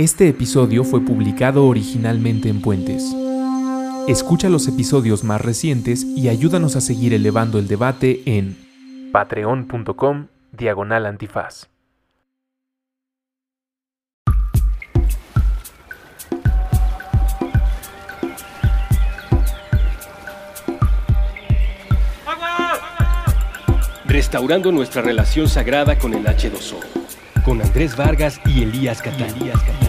Este episodio fue publicado originalmente en Puentes. Escucha los episodios más recientes y ayúdanos a seguir elevando el debate en patreon.com diagonal antifaz. Restaurando nuestra relación sagrada con el H2O, con Andrés Vargas y Elías Catán.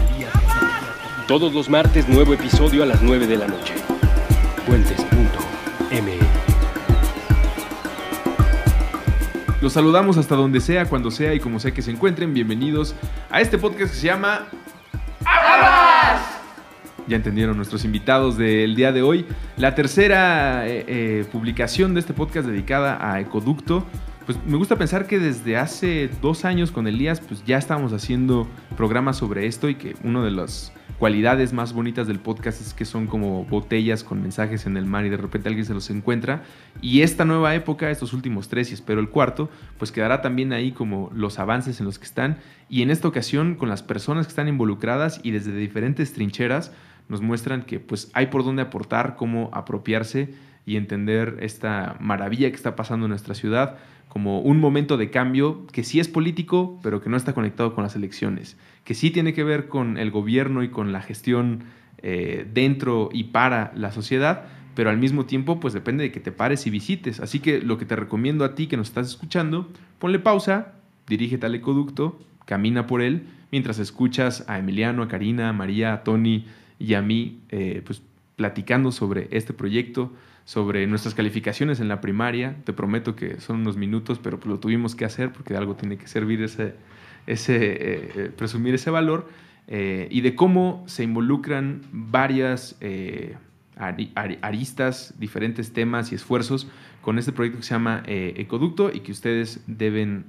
Todos los martes nuevo episodio a las 9 de la noche. Puentes.me Los saludamos hasta donde sea, cuando sea y como sea que se encuentren. Bienvenidos a este podcast que se llama Ya entendieron nuestros invitados del día de hoy. La tercera eh, eh, publicación de este podcast dedicada a Ecoducto. Pues me gusta pensar que desde hace dos años con Elías, pues ya estábamos haciendo programas sobre esto y que una de las cualidades más bonitas del podcast es que son como botellas con mensajes en el mar y de repente alguien se los encuentra. Y esta nueva época, estos últimos tres y espero el cuarto, pues quedará también ahí como los avances en los que están. Y en esta ocasión con las personas que están involucradas y desde diferentes trincheras nos muestran que pues hay por dónde aportar, cómo apropiarse y entender esta maravilla que está pasando en nuestra ciudad como un momento de cambio que sí es político, pero que no está conectado con las elecciones, que sí tiene que ver con el gobierno y con la gestión eh, dentro y para la sociedad, pero al mismo tiempo pues depende de que te pares y visites. Así que lo que te recomiendo a ti que nos estás escuchando, ponle pausa, dirígete al ecoducto, camina por él, mientras escuchas a Emiliano, a Karina, a María, a Tony y a mí, eh, pues platicando sobre este proyecto, sobre nuestras calificaciones en la primaria. Te prometo que son unos minutos, pero pues lo tuvimos que hacer porque algo tiene que servir ese, ese eh, eh, presumir ese valor. eh, y de cómo se involucran varias ari- ari- aristas, diferentes temas y esfuerzos con este proyecto que se llama Ecoducto y que ustedes deben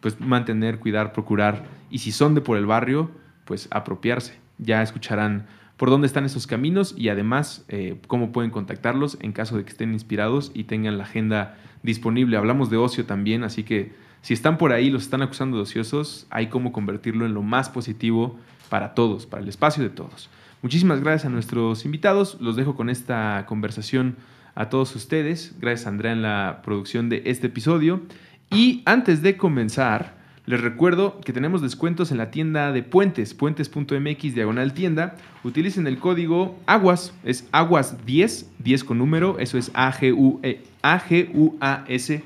pues, mantener, cuidar, procurar. Y si son de por el barrio, pues apropiarse. Ya escucharán por dónde están esos caminos y además cómo pueden contactarlos en caso de que estén inspirados y tengan la agenda disponible. Hablamos de ocio también, así que si están por ahí, los están acusando de ociosos, hay cómo convertirlo en lo más positivo para todos, para el espacio de todos. Muchísimas gracias a nuestros invitados, los dejo con esta conversación a todos ustedes. Gracias Andrea en la producción de este episodio. Y antes de comenzar, les recuerdo que tenemos descuentos en la tienda de Puentes, puentes.mx diagonal tienda. Utilicen el código AGUAS, es AGUAS 10, 10 con número, eso es A-G-U-A-S 10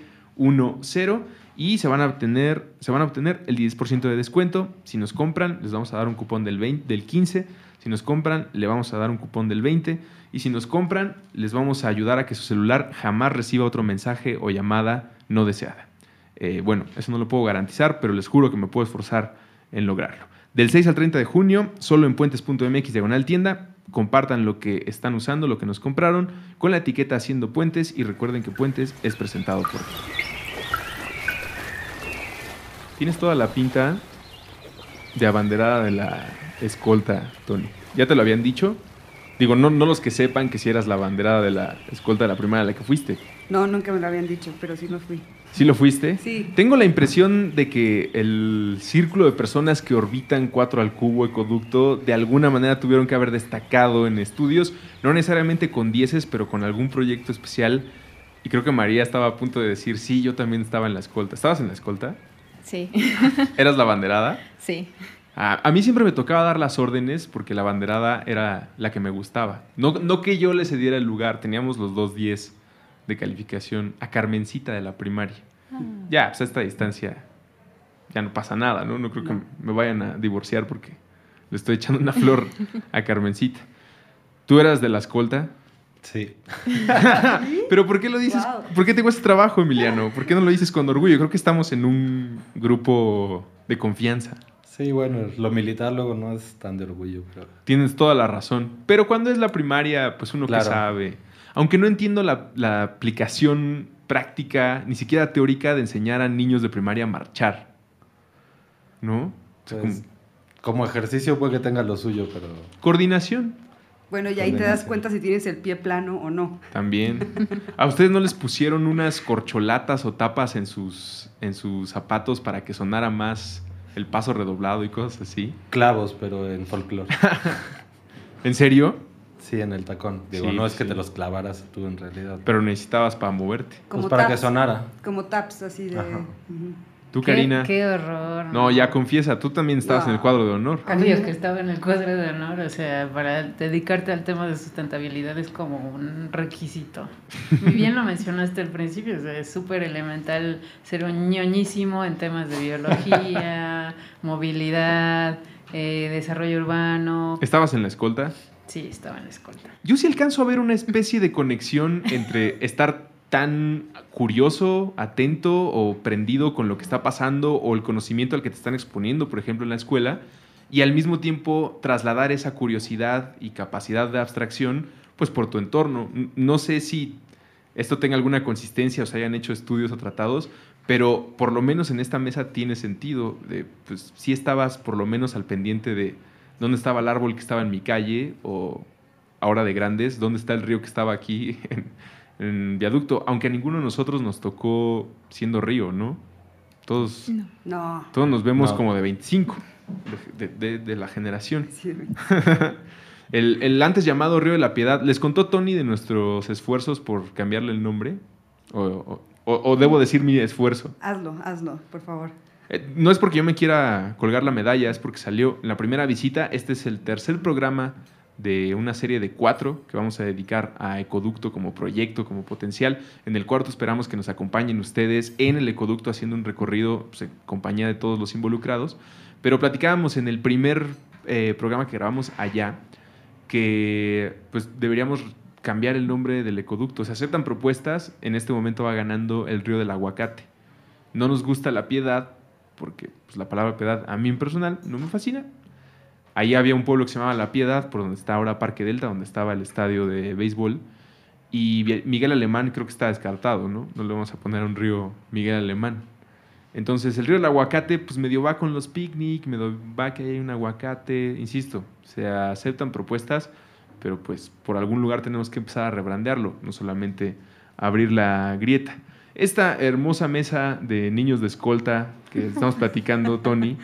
y se van a obtener, se van a obtener el 10% de descuento. Si nos compran, les vamos a dar un cupón del, 20, del 15. Si nos compran, le vamos a dar un cupón del 20. Y si nos compran, les vamos a ayudar a que su celular jamás reciba otro mensaje o llamada no deseada. Eh, bueno, eso no lo puedo garantizar, pero les juro que me puedo esforzar en lograrlo. Del 6 al 30 de junio, solo en puentes.mx diagonal tienda, compartan lo que están usando, lo que nos compraron, con la etiqueta Haciendo Puentes y recuerden que Puentes es presentado por... Tienes toda la pinta de abanderada de la escolta, Tony. ¿Ya te lo habían dicho? Digo, no, no los que sepan que si eras la abanderada de la escolta de la primera a la que fuiste. No, nunca me lo habían dicho, pero sí lo fui. ¿Sí lo fuiste? Sí. Tengo la impresión de que el círculo de personas que orbitan 4 al cubo ecoducto de alguna manera tuvieron que haber destacado en estudios, no necesariamente con dieces, pero con algún proyecto especial. Y creo que María estaba a punto de decir, sí, yo también estaba en la escolta. ¿Estabas en la escolta? Sí, ¿Eras la banderada? sí. A, a mí siempre me tocaba dar las órdenes porque la banderada era la que me gustaba. No, no que yo le cediera el lugar, teníamos los dos 10 de calificación a Carmencita de la primaria. Ya, pues a esta distancia ya no pasa nada, ¿no? No creo que me vayan a divorciar porque le estoy echando una flor a Carmencita. ¿Tú eras de la escolta? Sí. Pero ¿por qué lo dices? Wow. ¿Por qué te cuesta trabajo, Emiliano? ¿Por qué no lo dices con orgullo? Creo que estamos en un grupo de confianza. Sí, bueno, lo militar luego no es tan de orgullo, pero Tienes toda la razón. Pero cuando es la primaria, pues uno Claro. que sabe. Aunque no entiendo la, la aplicación práctica, ni siquiera teórica, de enseñar a niños de primaria a marchar. ¿No? O sea, pues, como- como ejercicio puede que tenga lo suyo, pero coordinación Bueno, y ahí te das cuenta si tienes el pie plano o no. también. ¿A ustedes no les pusieron unas corcholatas o tapas en sus, en sus zapatos para que sonara más el paso redoblado y cosas así. Clavos, pero en folclore. ¿En serio? Sí, en el tacón. Digo, Sí, no es que te los clavaras tú en realidad. Pero necesitabas para moverte. Pues para que sonara. Como taps, así de... Ajá. ¿Tú, Qué- Karina? Qué, horror. No, ya confiesa, tú también estabas en el cuadro de honor. Aquellos que estaban en el cuadro de honor, o sea, para dedicarte al tema de sustentabilidad es como un requisito. Muy bien lo mencionaste al principio, o sea, es súper elemental ser un ñoñísimo en temas de biología, movilidad, eh, desarrollo urbano. ¿Estabas en la escolta? Sí, estaba en la escolta. Yo sí alcanzo a ver una especie de conexión entre estar tan curioso, atento o prendido con lo que está pasando o el conocimiento al que te están exponiendo, por ejemplo, en la escuela, y al mismo tiempo trasladar esa curiosidad y capacidad de abstracción, pues por tu entorno. No sé si esto tenga alguna consistencia o se hayan hecho estudios o tratados, pero por lo menos en esta mesa tiene sentido. Pues sí estabas por lo menos al pendiente de dónde estaba el árbol que estaba en mi calle o ahora de grandes, dónde está el río que estaba aquí en viaducto, aunque a ninguno de nosotros nos tocó siendo río, ¿no? Todos, No. todos nos vemos No. como de 25 de, de- de la generación. Sí, El, el antes llamado Río de la Piedad, ¿les contó Tony de nuestros esfuerzos por cambiarle el nombre? ¿O, o- o- o debo decir mi esfuerzo? hazlo, hazlo, por favor. Eh, no es porque yo me quiera colgar la medalla, es porque salió en la primera visita. Este es el tercer programa de una serie de cuatro que vamos a dedicar a Ecoducto como proyecto, como potencial. En el cuarto esperamos que nos acompañen ustedes en el Ecoducto haciendo un recorrido pues, en compañía de todos los involucrados. Pero platicábamos en el primer eh, programa que grabamos allá que pues deberíamos cambiar el nombre del ecoducto. Se aceptan propuestas, en este momento va ganando el río del aguacate. No nos gusta la piedad, porque pues, la palabra piedad a mí en personal no me fascina. Ahí había un pueblo que se llamaba La Piedad, por donde está ahora Parque Delta, donde estaba el estadio de béisbol. Y Miguel Alemán creo que está descartado, ¿no? No le vamos a poner a un río Miguel Alemán. Entonces, el río del aguacate, pues medio va con los picnic, medio va que hay un aguacate. Insisto, se aceptan propuestas, pero pues por algún lugar tenemos que empezar a rebrandearlo, no solamente abrir la grieta. Esta hermosa mesa de niños de escolta que estamos platicando, Tony,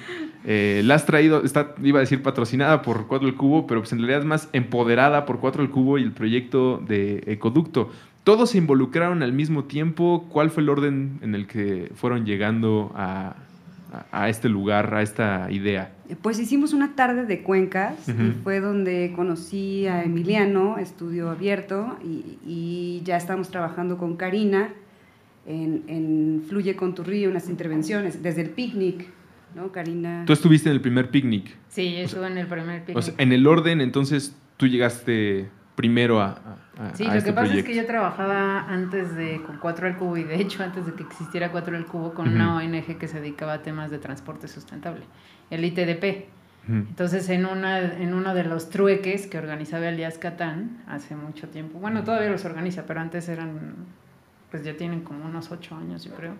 eh, la has traído, está, iba a decir patrocinada por Cuatro el Cubo, pero pues en realidad es más empoderada por Cuatro el Cubo y el proyecto de Ecoducto. Todos se involucraron al mismo tiempo. ¿Cuál fue el orden en el que fueron llegando a, a- a este lugar, a esta idea? Pues hicimos una tarde de cuencas y fue donde conocí a Emiliano, estudio abierto, y, y ya estamos trabajando con Karina en, en Fluye con tu río, unas intervenciones, desde el picnic, ¿no? Karina. Tú estuviste en el primer picnic. Sí, yo estuve en el primer picnic. O sea, en el orden, entonces tú llegaste primero a, a- a Sí, lo este que pasa proyecto. es que yo trabajaba antes de con Cuatro al Cubo y de hecho antes de que existiera Cuatro al Cubo con una ONG que se dedicaba a temas de transporte sustentable, el ITDP. Entonces en una en uno de los trueques que organizaba Elías Catán hace mucho tiempo, bueno todavía los organiza, pero antes eran, pues ya tienen como unos ocho años yo creo.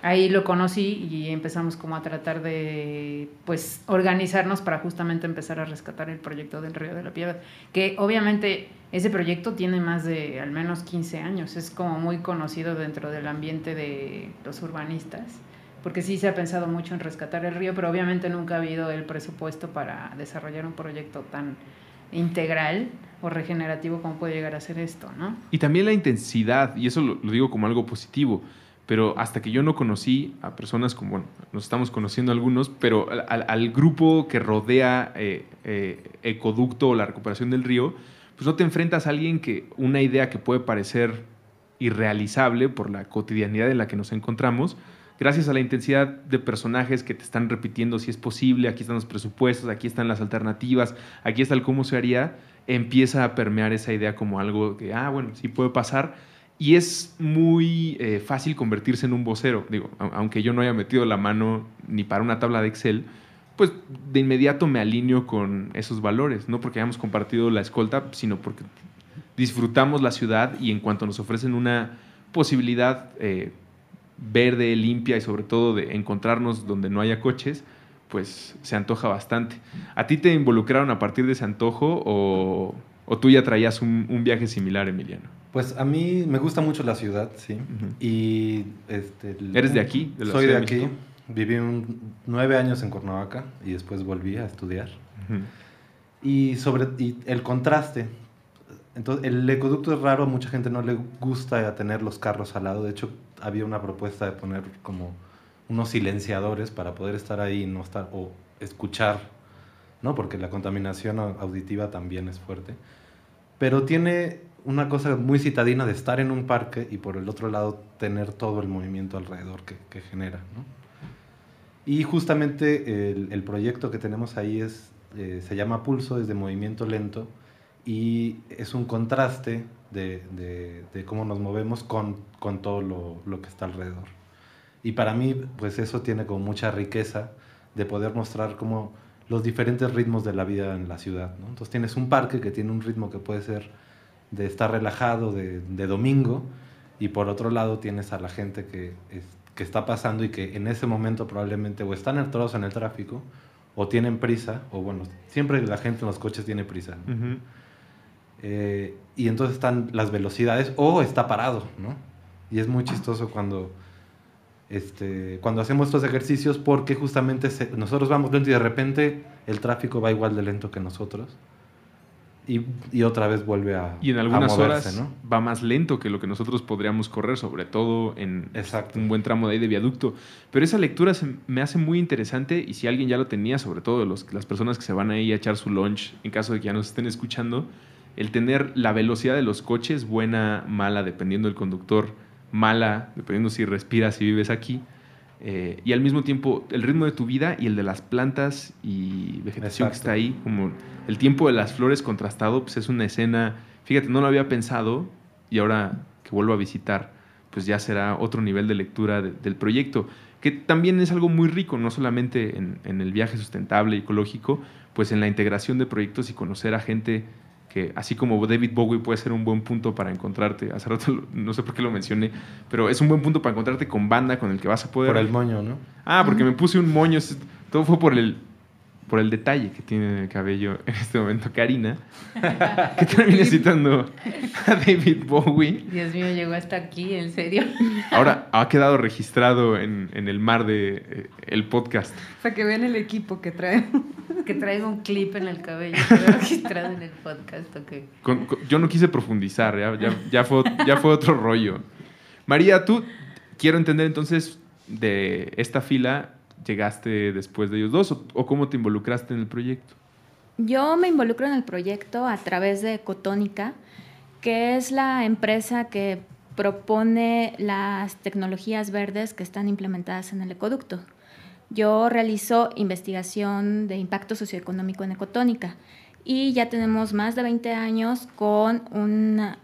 Ahí lo conocí y empezamos como a tratar de pues organizarnos para justamente empezar a rescatar el proyecto del Río de la Piedad, que obviamente ese proyecto tiene más de al menos 15 años, es como muy conocido dentro del ambiente de los urbanistas, porque sí se ha pensado mucho en rescatar el río, pero obviamente nunca ha habido el presupuesto para desarrollar un proyecto tan integral o regenerativo como puede llegar a ser esto, ¿no? Y también la intensidad, y eso lo, lo digo como algo positivo, pero hasta que yo no conocí a personas como, bueno, nos estamos conociendo algunos, pero al, grupo que rodea eh, eh, Ecoducto o la recuperación del río, pues no te enfrentas a alguien que una idea que puede parecer irrealizable por la cotidianidad en la que nos encontramos, gracias a la intensidad de personajes que te están repitiendo si es posible, aquí están los presupuestos, aquí están las alternativas, aquí está el cómo se haría, empieza a permear esa idea como algo que, ah, bueno, sí puede pasar. Y es muy eh, fácil convertirse en un vocero. Digo, aunque yo no haya metido la mano ni para una tabla de Excel, pues de inmediato me alineo con esos valores. No porque hayamos compartido la escolta, sino porque disfrutamos la ciudad y en cuanto nos ofrecen una posibilidad eh, verde, limpia y sobre todo de encontrarnos donde no haya coches, pues se antoja bastante. ¿A ti te involucraron a partir de ese antojo o, o tú ya traías un, un viaje similar, Emiliano? Pues a mí me gusta mucho la ciudad, sí. Y este, ¿Eres de aquí, de la Soy Ciudad de aquí. México? Viví un, nueve años en Cuernavaca y después volví a estudiar. Y sobre y el contraste. Entonces, el ecoducto es raro, mucha gente no le gusta tener los carros al lado. De hecho, había una propuesta de poner como unos silenciadores para poder estar ahí y no estar o escuchar, ¿no? Porque la contaminación auditiva también es fuerte. Pero tiene una cosa muy citadina de estar en un parque y por el otro lado tener todo el movimiento alrededor que, que genera, ¿no? Y justamente el, el, proyecto que tenemos ahí es, eh, se llama Pulso, es de movimiento lento y es un contraste de, de, de cómo nos movemos con, con todo lo, lo, que está alrededor. Y para mí, pues eso tiene como mucha riqueza de poder mostrar como los diferentes ritmos de la vida en la ciudad. ¿no? Entonces tienes un parque que tiene un ritmo que puede ser de estar relajado de, de domingo y por otro lado tienes a la gente que, es, que está pasando y que en ese momento probablemente o están entrados en el tráfico o tienen prisa, o bueno, siempre la gente en los coches tiene prisa. ¿no? Uh -huh. eh, y entonces están las velocidades o está parado, ¿no? Y es muy chistoso cuando, este, cuando hacemos estos ejercicios porque justamente se, nosotros vamos lento y de repente el tráfico va igual de lento que nosotros. Y, y, otra vez vuelve a Y en algunas moverse, horas ¿no? va más lento que lo que nosotros podríamos correr, sobre todo en Exacto. un buen tramo de ahí de viaducto. Pero esa lectura se me hace muy interesante y si alguien ya lo tenía, sobre todo los, las personas que se van ahí a echar su lunch, en caso de que ya nos estén escuchando, el tener la velocidad de los coches, buena, mala, dependiendo del conductor, mala, dependiendo si respiras, si vives aquí, eh, y al mismo tiempo el ritmo de tu vida y el de las plantas y vegetación Exacto. que está ahí, como el tiempo de las flores contrastado, pues es una escena, fíjate, no lo había pensado y ahora que vuelvo a visitar, pues ya será otro nivel de lectura de, del proyecto, que también es algo muy rico, no solamente en, en el viaje sustentable y ecológico, pues en la integración de proyectos y conocer a gente que así como David Bowie puede ser un buen punto para encontrarte, hace rato no sé por qué lo mencioné, pero es un buen punto para encontrarte con banda con el que vas a poder... Por el moño, ¿no? Ah, porque me puse un moño, todo fue por el, por el detalle que tiene en el cabello en este momento Karina, que termina citando a David Bowie. Dios mío, llegó hasta aquí, en serio. Ahora ha quedado registrado en, en el mar de eh, el podcast. Para que vean el equipo que traemos. Que traigo un clip en el cabello registrado en el podcast, okay. con, con, yo no quise profundizar, ya, ya, ya, fue, ya fue otro rollo. María, tú quiero entender entonces de esta fila llegaste después de ellos dos o, cómo te involucraste en el proyecto? Yo me involucro en el proyecto a través de Cotónica, que es la empresa que propone las tecnologías verdes que están implementadas en el ecoducto. Yo realizo investigación de impacto socioeconómico en Ecotónica y ya tenemos más de 20 años con una,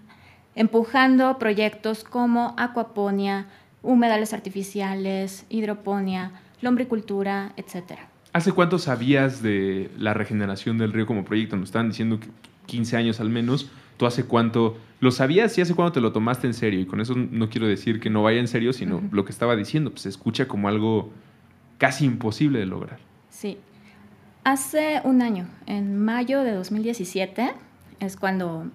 empujando proyectos como acuaponia, humedales artificiales, hidroponía, lombricultura, etc. ¿Hace cuánto sabías de la regeneración del río como proyecto? Nos estaban diciendo que 15 años al menos. ¿Tú hace cuánto lo sabías y hace cuánto te lo tomaste en serio? Y con eso no quiero decir que no vaya en serio, sino uh -huh. lo que estaba diciendo, pues se escucha como algo casi imposible de lograr. Sí. Hace un año, en mayo de 2017, es cuando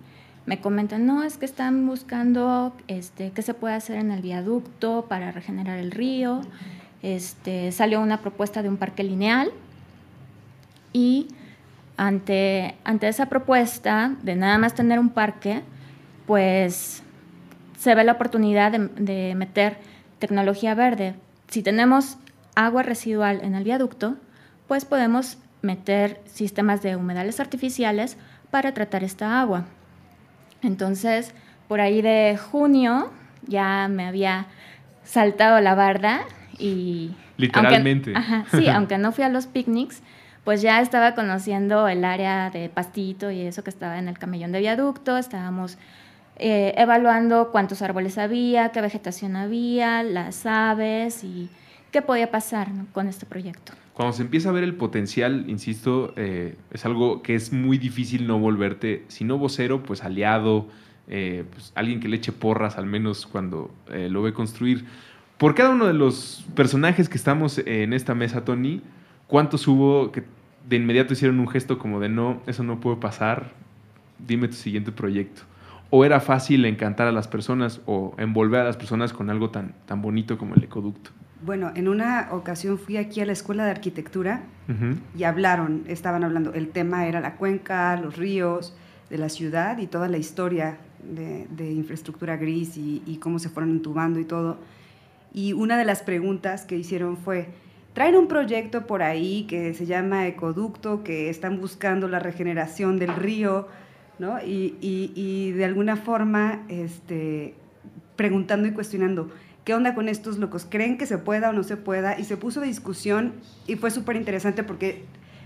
me comentan, no, es que están buscando este, qué se puede hacer en el viaducto para regenerar el río. Este, salió una propuesta de un parque lineal y ante, ante esa propuesta de nada más tener un parque, pues se ve la oportunidad de, de meter tecnología verde. Si tenemos agua residual en el viaducto, pues podemos meter sistemas de humedales artificiales para tratar esta agua. Entonces, por ahí de junio ya me había saltado la barda y... Literalmente. Aunque, ajá, sí, aunque no fui a los picnics, pues ya estaba conociendo el área de pastito y eso que estaba en el camellón de viaducto, estábamos eh, evaluando cuántos árboles había, qué vegetación había, las aves y qué podía pasar ¿no? con este proyecto. Cuando se empieza a ver el potencial, insisto, eh, es algo que es muy difícil no volverte, si no vocero, pues aliado, eh, pues alguien que le eche porras al menos cuando eh, lo ve construir. Por cada uno de los personajes que estamos en esta mesa, Tony, ¿cuántos hubo que de inmediato hicieron un gesto como de no, eso no puede pasar, dime tu siguiente proyecto? ¿O era fácil encantar a las personas o envolver a las personas con algo tan, tan bonito como el ecoducto? Bueno, en una ocasión fui aquí a la Escuela de Arquitectura y hablaron, estaban hablando, el tema era la cuenca, los ríos de la ciudad y toda la historia de, infraestructura gris y, y, cómo se fueron entubando y todo. Y una de las preguntas que hicieron fue, traen un proyecto por ahí que se llama Ecoducto, que están buscando la regeneración del río, ¿no? Y, y, de alguna forma, este, preguntando y cuestionando, ¿qué onda con estos locos? ¿Creen que se pueda o no se pueda? Y se puso discusión y fue súper interesante porque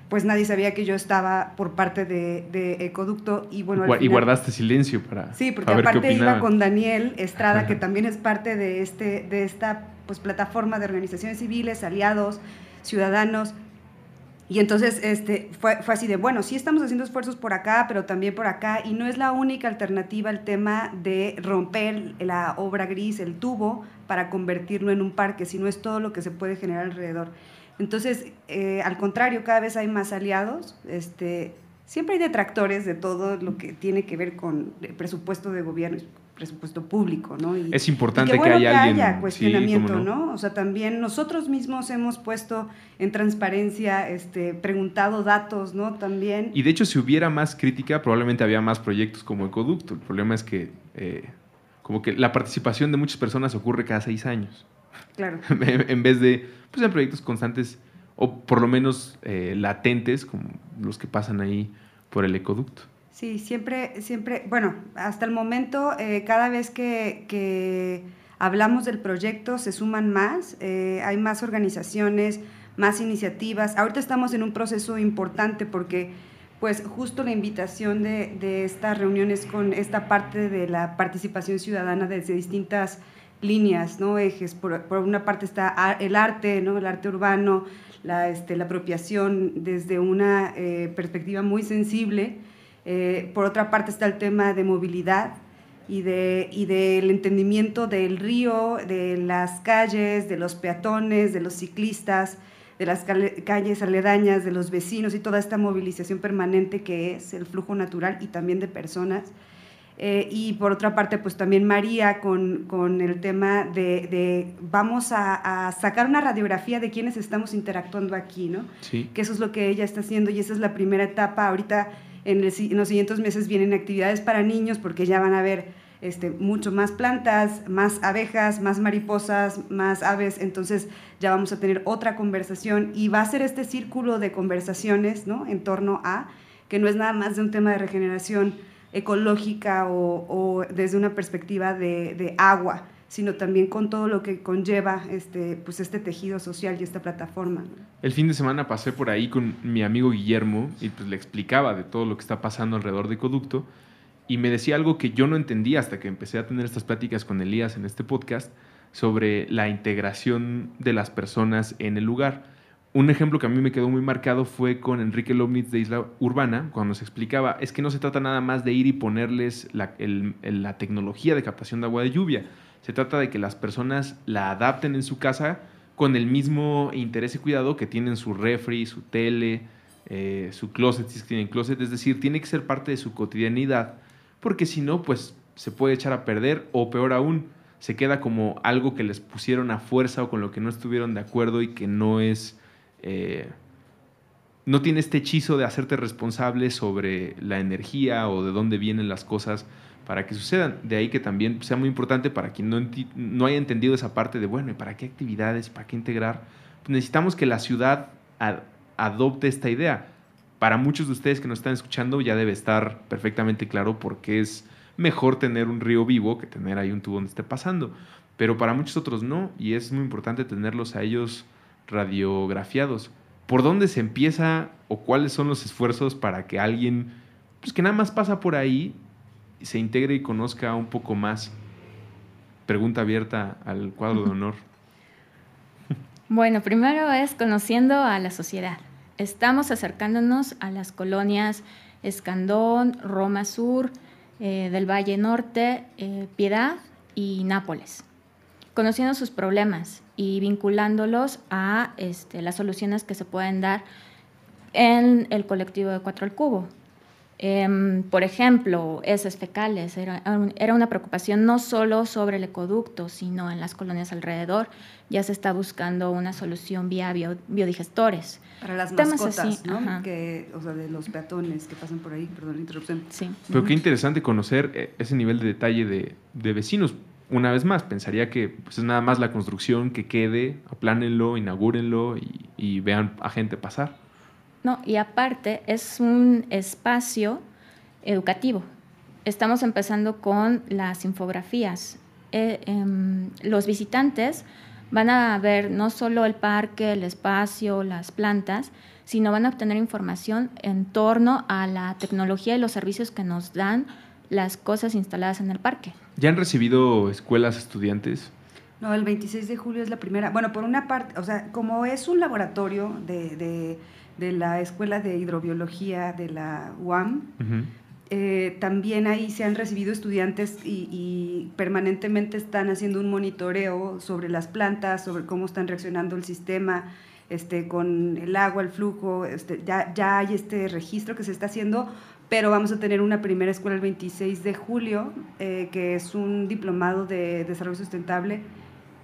pues nadie sabía que yo estaba por parte de, de Ecoducto y bueno... y guardaste silencio para... Sí, porque aparte iba con Daniel Estrada, que también es parte de, este, de esta pues, plataforma de organizaciones civiles, aliados, ciudadanos, y entonces este, fue, fue, así de, bueno, sí estamos haciendo esfuerzos por acá, pero también por acá, y no es la única alternativa el tema de romper la obra gris, el tubo, para convertirlo en un parque, sino es todo lo que se puede generar alrededor. Entonces, eh, al contrario, cada vez hay más aliados, este, siempre hay detractores de todo lo que tiene que ver con el presupuesto de gobierno, presupuesto público, ¿no? Y, es importante que, haya alguien... haya cuestionamiento, no. O sea, también nosotros mismos hemos puesto en transparencia, este, preguntado datos, ¿no? También... Y de hecho, si hubiera más crítica, probablemente había más proyectos como Ecoducto. El problema es que, eh, como que la participación de muchas personas ocurre cada seis años. Claro. en vez de, pues, en proyectos constantes o por lo menos eh, latentes, como los que pasan ahí por el Ecoducto. Sí, siempre, siempre, bueno, hasta el momento, eh, cada vez que, hablamos del proyecto se suman más, eh, hay más organizaciones, más iniciativas. Ahorita estamos en un proceso importante porque pues justo la invitación de, de estas reuniones con esta parte de la participación ciudadana desde distintas líneas, ¿no? ejes. Por, una parte está el arte, ¿no? el arte urbano, la, este, la apropiación desde una eh, perspectiva muy sensible eh, por otra parte está el tema de movilidad y, de, y del entendimiento del río, de las calles, de los peatones, de los ciclistas, de las calles aledañas, de los vecinos y toda esta movilización permanente que es el flujo natural y también de personas. Eh, y por otra parte, pues también María con, con el tema de, de vamos a, a, sacar una radiografía de quienes estamos interactuando aquí, ¿no? Sí. Que eso es lo que ella está haciendo y esa es la primera etapa. Ahorita en, los siguientes meses vienen actividades para niños porque ya van a ver este, mucho más plantas, más abejas, más mariposas, más aves, entonces ya vamos a tener otra conversación y va a ser este círculo de conversaciones ¿no? en torno a que no es nada más de un tema de regeneración ecológica o, desde una perspectiva de, de agua, sino también con todo lo que conlleva este, pues este tejido social y esta plataforma. El fin de semana pasé por ahí con mi amigo Guillermo y pues le explicaba de todo lo que está pasando alrededor de Ecoducto y me decía algo que yo no entendía hasta que empecé a tener estas pláticas con Elías en este podcast sobre la integración de las personas en el lugar. Un ejemplo que a mí me quedó muy marcado fue con Enrique Lomnitz de Isla Urbana, cuando nos explicaba, es que no se trata nada más de ir y ponerles la, la tecnología de captación de agua de lluvia, se trata de que las personas la adapten en su casa con el mismo interés y cuidado que tienen su refri, su tele, eh, su closet, si es que tienen closet. Es decir, tiene que ser parte de su cotidianidad, porque si no, pues se puede echar a perder o peor aún, se queda como algo que les pusieron a fuerza o con lo que no estuvieron de acuerdo y que no es... Eh, no tiene este hechizo de hacerte responsable sobre la energía o de dónde vienen las cosas para que sucedan. De ahí que también sea muy importante para quien no, no haya entendido esa parte de, bueno, ¿y para qué actividades? ¿Para qué integrar? Pues necesitamos que la ciudad adopte esta idea. Para muchos de ustedes que nos están escuchando ya debe estar perfectamente claro por qué es mejor tener un río vivo que tener ahí un tubo donde esté pasando. Pero para muchos otros no, y es muy importante tenerlos a ellos radiografiados. ¿Por dónde se empieza o cuáles son los esfuerzos para que alguien, pues que nada más pasa por ahí, se integre y conozca un poco más. Pregunta abierta al cuadro de honor. Bueno, primero es conociendo a la sociedad. Estamos acercándonos a las colonias Escandón, Roma Sur, eh, del Valle Norte, eh, Piedad y Nápoles, conociendo sus problemas y vinculándolos a este, las soluciones que se pueden dar en el colectivo de Cuatro al Cubo. Em, por ejemplo, heces fecales. Era, era, una preocupación no solo sobre el ecoducto, sino en las colonias alrededor. Ya se está buscando una solución vía biodigestores. Para las mascotas, ¿no? Que, o sea, de los peatones que pasan por ahí. Perdón la interrupción. Sí. Pero qué interesante conocer eh, ese nivel de detalle de, de vecinos. Una vez más, pensaría que pues, es nada más la construcción que quede, aplánenlo, inaugurenlo y, y vean a gente pasar. No, y aparte es un espacio educativo. Estamos empezando con las infografías. Eh, em, los visitantes van a ver no solo el parque, el espacio, las plantas, sino van a obtener información en torno a la tecnología y los servicios que nos dan las cosas instaladas en el parque. ¿Ya han recibido escuelas estudiantes? No, el 26 de julio es la primera. Bueno, por una parte, o sea, como es un laboratorio de de la Escuela de Hidrobiología de la UAM. Eh, también ahí se han recibido estudiantes y, permanentemente están haciendo un monitoreo sobre las plantas, sobre cómo están reaccionando el sistema este, con el agua, el flujo. Este, ya, ya hay este registro que se está haciendo, pero vamos a tener una primera escuela el 26 de julio, eh, que es un diplomado de desarrollo sustentable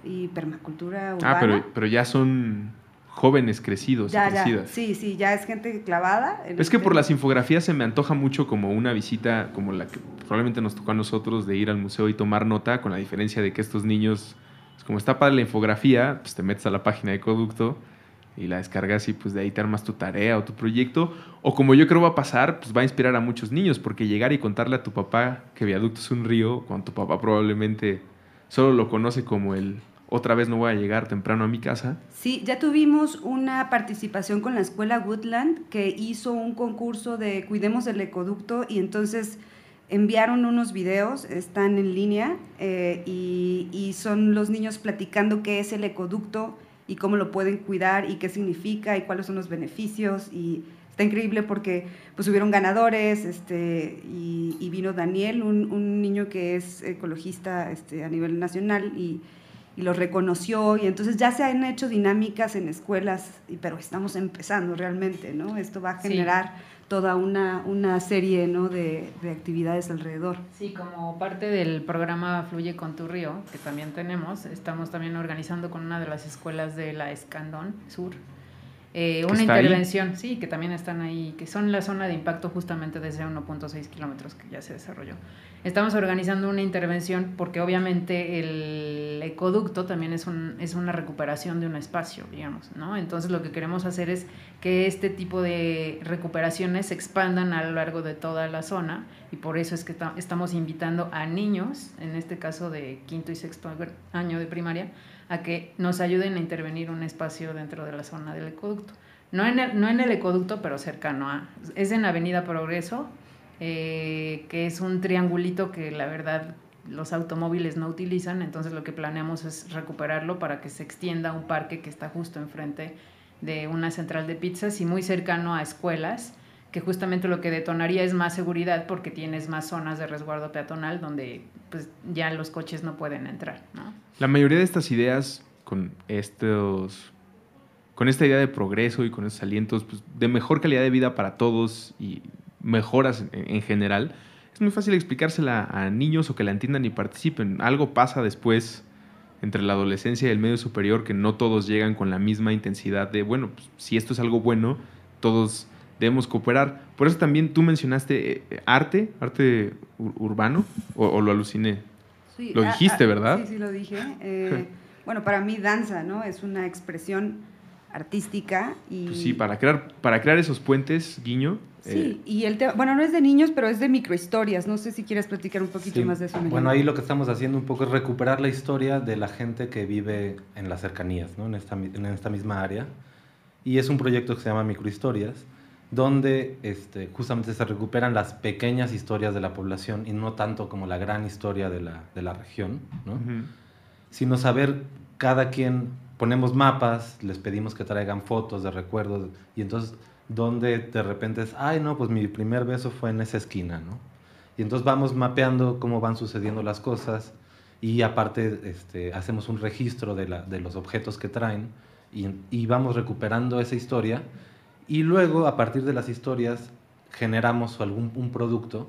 y permacultura urbana. Ah, pero, pero ya son jóvenes crecidos ya, crecidas. Ya. Sí, sí, ya es gente clavada. es que por las infografías se me antoja mucho como una visita como la que probablemente nos tocó a nosotros de ir al museo y tomar nota, con la diferencia de que estos niños, pues como está para la infografía, pues te metes a la página de Ecoducto y la descargas y pues de ahí te armas tu tarea o tu proyecto. O como yo creo va a pasar, pues va a inspirar a muchos niños, porque llegar y contarle a tu papá que Viaducto es un río, cuando tu papá probablemente solo lo conoce como el otra vez no voy a llegar temprano a mi casa. Sí, ya tuvimos una participación con la escuela Woodland que hizo un concurso de Cuidemos el Ecoducto y entonces enviaron unos videos, están en línea eh, y, y, son los niños platicando qué es el ecoducto y cómo lo pueden cuidar y qué significa y cuáles son los beneficios. Y está increíble porque pues hubieron ganadores este, y, y vino Daniel, un, un, niño que es ecologista este, a nivel nacional y y lo reconoció. Y entonces ya se han hecho dinámicas en escuelas, pero estamos empezando realmente, ¿no? Esto va a generar toda una, una serie ¿no? de, de, actividades alrededor. Sí, como parte del programa Fluye con tu río, que también tenemos, estamos también organizando con una de las escuelas de la Escandón Sur, eh, una intervención, sí, que también están ahí, que son la zona de impacto justamente desde 1.6 kilómetros que ya se desarrolló. Estamos organizando una intervención porque obviamente el ecoducto también es, un, es una recuperación de un espacio, digamos, ¿no? Entonces lo que queremos hacer es que este tipo de recuperaciones se expandan a lo largo de toda la zona y por eso es que estamos invitando a niños, en este caso de quinto y sexto año de primaria, a que nos ayuden a intervenir un espacio dentro de la zona del ecoducto. No en el, no en el ecoducto, pero cercano a. Es en Avenida Progreso, eh, que es un triangulito que la verdad los automóviles no utilizan, entonces lo que planeamos es recuperarlo para que se extienda un parque que está justo enfrente de una central de pizzas y muy cercano a escuelas, que justamente lo que detonaría es más seguridad porque tienes más zonas de resguardo peatonal donde pues ya los coches no pueden entrar. La mayoría de estas ideas con estos con esta idea de progreso y con esos alientos pues, de mejor calidad de vida para todos y mejoras en, general, es muy fácil explicársela a niños o que la entiendan y participen. Algo pasa después entre la adolescencia y el medio superior que no todos llegan con la misma intensidad de, bueno, pues, si esto es algo bueno, todos debemos cooperar. Por eso también tú mencionaste eh, arte, arte urbano, o lo aluciné lo dijiste, ¿verdad? Sí, sí, lo dije. Eh, bueno, para mí danza, ¿no? Es una expresión artística y... Pues sí, para crear, para crear esos puentes, guiño. Sí, eh, y el tema, bueno, no es de niños, pero es de microhistorias. No sé si quieres platicar un poquito más de eso. Bueno, ahí lo que estamos haciendo un poco es recuperar la historia de la gente que vive en las cercanías, ¿no? En esta, en esta misma área. Y es un proyecto que se llama Microhistorias donde este, justamente se recuperan las pequeñas historias de la población y no tanto como la gran historia de la, de la región, ¿no? sino saber cada quien, ponemos mapas, les pedimos que traigan fotos de recuerdos y entonces donde de repente es, ay no, pues mi primer beso fue en esa esquina, ¿no? Y entonces vamos mapeando cómo van sucediendo las cosas y aparte este, hacemos un registro de, la, de los objetos que traen y, y vamos recuperando esa historia y luego, a partir de las historias, generamos algún un producto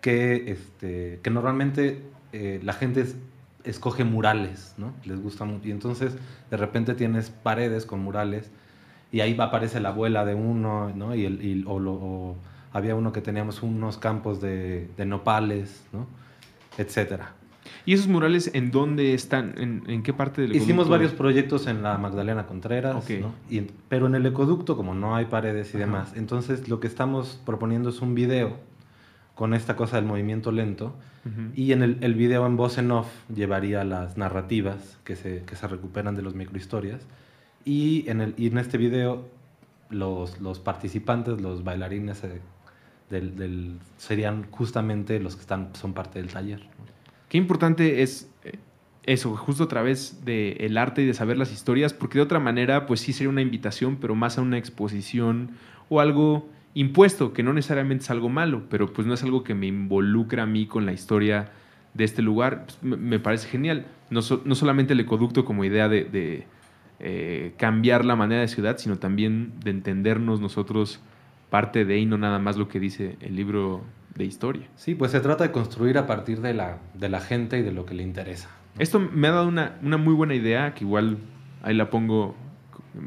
que, este, que normalmente eh, la gente es- escoge murales, ¿no? Les gusta mucho. Y entonces de repente tienes paredes con murales y ahí aparece la abuela de uno, ¿no? Y el, y- o, lo- o había uno que teníamos unos campos de, de nopales, ¿no? Etcétera. ¿Y esos murales en dónde están? ¿En, en qué parte del Hicimos ecoducto? varios proyectos en la Magdalena Contreras. ¿no? Y- pero en el ecoducto, como no hay paredes y Ajá. demás, entonces lo que estamos proponiendo es un video con esta cosa del movimiento lento y en el, el video en voz en off llevaría las narrativas que se, que se recuperan de los microhistorias y en, el, y en este video los, los participantes, los bailarines eh, del, del- serían justamente los que están, son parte del taller. Qué importante es eh, eso, justo a través del arte y de saber las historias, porque de otra manera, pues sí sería una invitación, pero más a una exposición o algo impuesto, que no necesariamente es algo malo, pero pues no es algo que me involucra a mí con la historia de este lugar. Pues, me, parece genial. No, no solamente el ecoducto como idea de, de, eh, cambiar la manera de ciudad, sino también de entendernos nosotros parte de y no nada más lo que dice el libro de historia. Sí, pues se trata de construir a partir de la, de la gente y de lo que le interesa. Esto me ha dado una, una muy buena idea, que igual ahí la pongo.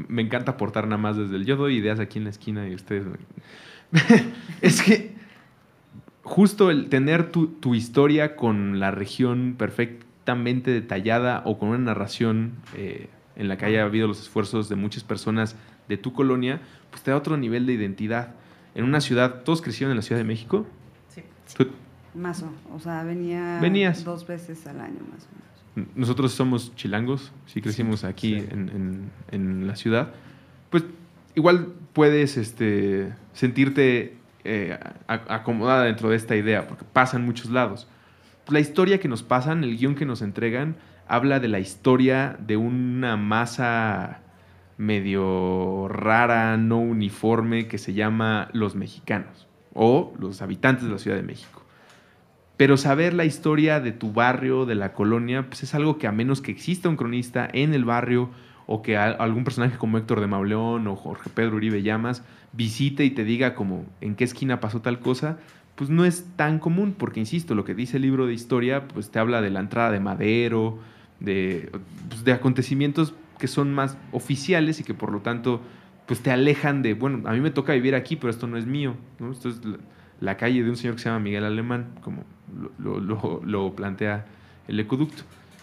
Me encanta aportar nada más desde el. Yo doy ideas aquí en la esquina y ustedes. es que justo el tener tu, tu historia con la región perfectamente detallada o con una narración eh, en la que haya habido los esfuerzos de muchas personas de tu colonia, pues te da otro nivel de identidad. En una ciudad, todos crecieron en la Ciudad de México. Tú- Mazo, o sea, venía Venías. dos veces al año más o menos. nosotros somos chilangos, sí crecimos aquí sí. En, en- en la ciudad, pues igual puedes este, sentirte eh, acomodada dentro de esta idea, porque pasa en muchos lados. La historia que nos pasan, el guion que nos entregan, habla de la historia de una masa medio rara, no uniforme, que se llama los mexicanos o los habitantes de la Ciudad de México. Pero saber la historia de tu barrio, de la colonia, pues es algo que a menos que exista un cronista en el barrio o que algún personaje como Héctor de Mauleón o Jorge Pedro Uribe Llamas visite y te diga como en qué esquina pasó tal cosa, pues no es tan común, porque insisto, lo que dice el libro de historia, pues te habla de la entrada de Madero, de, pues, de acontecimientos que son más oficiales y que por lo tanto pues te alejan de, bueno, a mí me toca vivir aquí, pero esto no es mío, ¿no? Esto es la, la calle de un señor que se llama Miguel Alemán, como lo, lo- lo- plantea el ecoducto.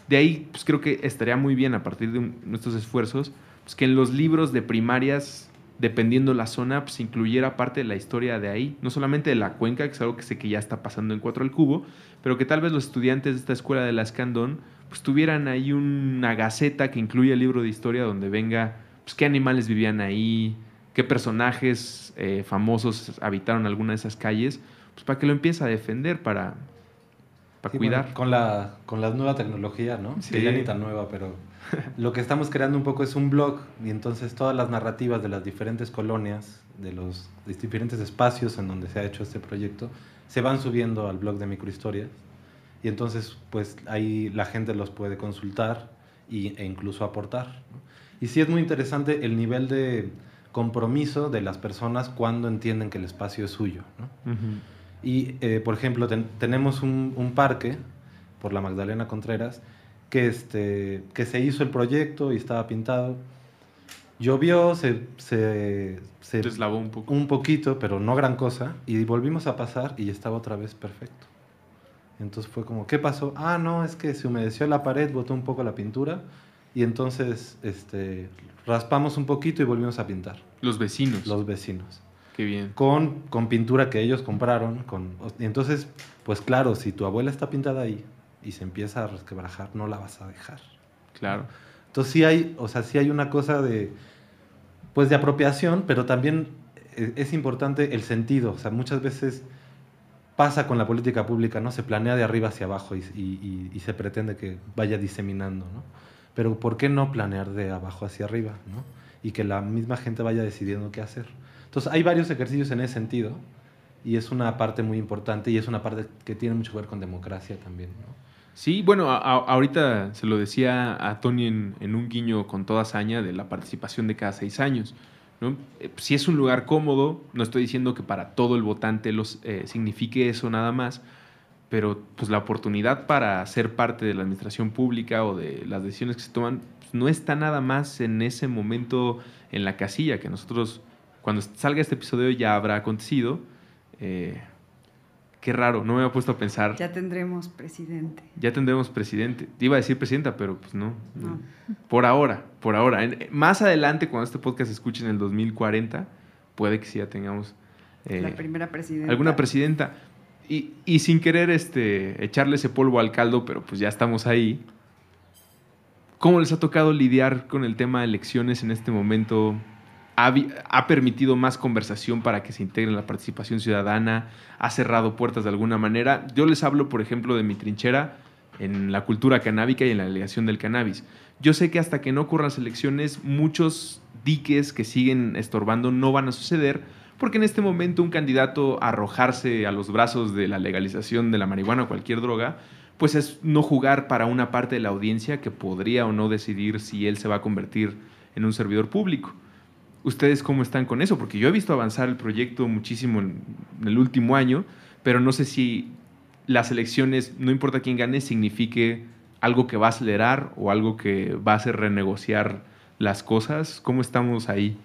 De ahí, pues creo que estaría muy bien a partir de un- nuestros esfuerzos, pues que en los libros de primarias, dependiendo la zona, pues incluyera parte de la historia de ahí, no solamente de la cuenca, que es algo que sé que ya está pasando en Cuatro al Cubo, pero que tal vez los estudiantes de esta escuela de la Escandón, pues tuvieran ahí una gaceta que incluya el libro de historia donde venga, pues qué animales vivían ahí, qué personajes eh, famosos habitaron alguna de esas calles, pues para que lo empiece a defender, para, para Sí, cuidar. bueno, con, la, con la nueva tecnología, ¿no? Sí. Que ya ni tan nueva, pero lo que estamos creando un poco es un blog y entonces todas las narrativas de las diferentes colonias, de los de diferentes espacios en donde se ha hecho este proyecto, se van subiendo al blog de microhistorias y entonces pues ahí la gente los puede consultar y, e incluso aportar. ¿no? Y sí es muy interesante el nivel de compromiso de las personas cuando entienden que el espacio es suyo, ¿no? Y, eh, por ejemplo, ten- tenemos un, un parque por la Magdalena Contreras que, este, que se hizo el proyecto y estaba pintado. Llovió, se, se, se- Deslavó un poco. un poquito, pero no gran cosa, y volvimos a pasar y estaba otra vez perfecto. Entonces fue como, ¿qué pasó? Ah, no, es que se humedeció la pared, botó un poco la pintura, y entonces este, raspamos un poquito y volvimos a pintar, Los vecinos. los vecinos Qué bien. con, con pintura que ellos compraron. Con, y entonces, pues claro, si tu abuela está pintada ahí y se empieza a resquebrajar, no la vas a dejar. Claro. Entonces sí hay, o sea, sí hay una cosa de, pues de apropiación, pero también eh, es importante el sentido. O sea, muchas veces pasa con la política pública, ¿no? Se planea de arriba hacia abajo y, y- y- y se pretende que vaya diseminando, ¿no? Pero ¿por qué no planear de abajo hacia arriba, ¿no? Y que la misma gente vaya decidiendo qué hacer. Entonces hay varios ejercicios en ese sentido y es una parte muy importante y es una parte que tiene mucho que ver con democracia también, ¿no? Sí, bueno, a- ahorita se lo decía a Tony en, en un guiño con toda hazaña de la participación de cada seis años. ¿no? Eh, si es un lugar cómodo, no estoy diciendo que para todo el votante los, eh, signifique eso nada más, pero pues la oportunidad para ser parte de la administración pública o de las decisiones que se toman pues, no está nada más en ese momento en la casilla, que nosotros, cuando salga este episodio ya habrá acontecido. Eh, qué raro, no me había puesto a pensar. Ya tendremos presidente. Ya tendremos presidente. Iba a decir presidenta, pero pues no. no. Por ahora, por ahora. En- más adelante, cuando este podcast se escuche en el 2040, puede que sí ya tengamos eh, la primera presidenta. alguna presidenta. Y, sin querer este, echarle ese polvo al caldo, pero pues ya estamos ahí. ¿Cómo les ha tocado lidiar con el tema de elecciones en este momento? ¿Ha, permitido más conversación para que se integre la participación ciudadana? ¿Ha cerrado puertas de alguna manera? Yo les hablo, por ejemplo, de mi trinchera en la cultura canábica y en la delegación del cannabis. Yo sé que hasta que no ocurran las elecciones, muchos diques que siguen estorbando no van a suceder, porque en este momento un candidato arrojarse a los brazos de la legalización de la marihuana o cualquier droga, pues es no jugar para una parte de la audiencia que podría o no decidir si él se va a convertir en un servidor público. ¿Ustedes cómo están con eso? Porque yo he visto avanzar el proyecto muchísimo en el último año, pero no sé si las elecciones, no importa quién gane, signifique algo que va a acelerar o algo que va a hacer renegociar las cosas. ¿Cómo estamos ahí?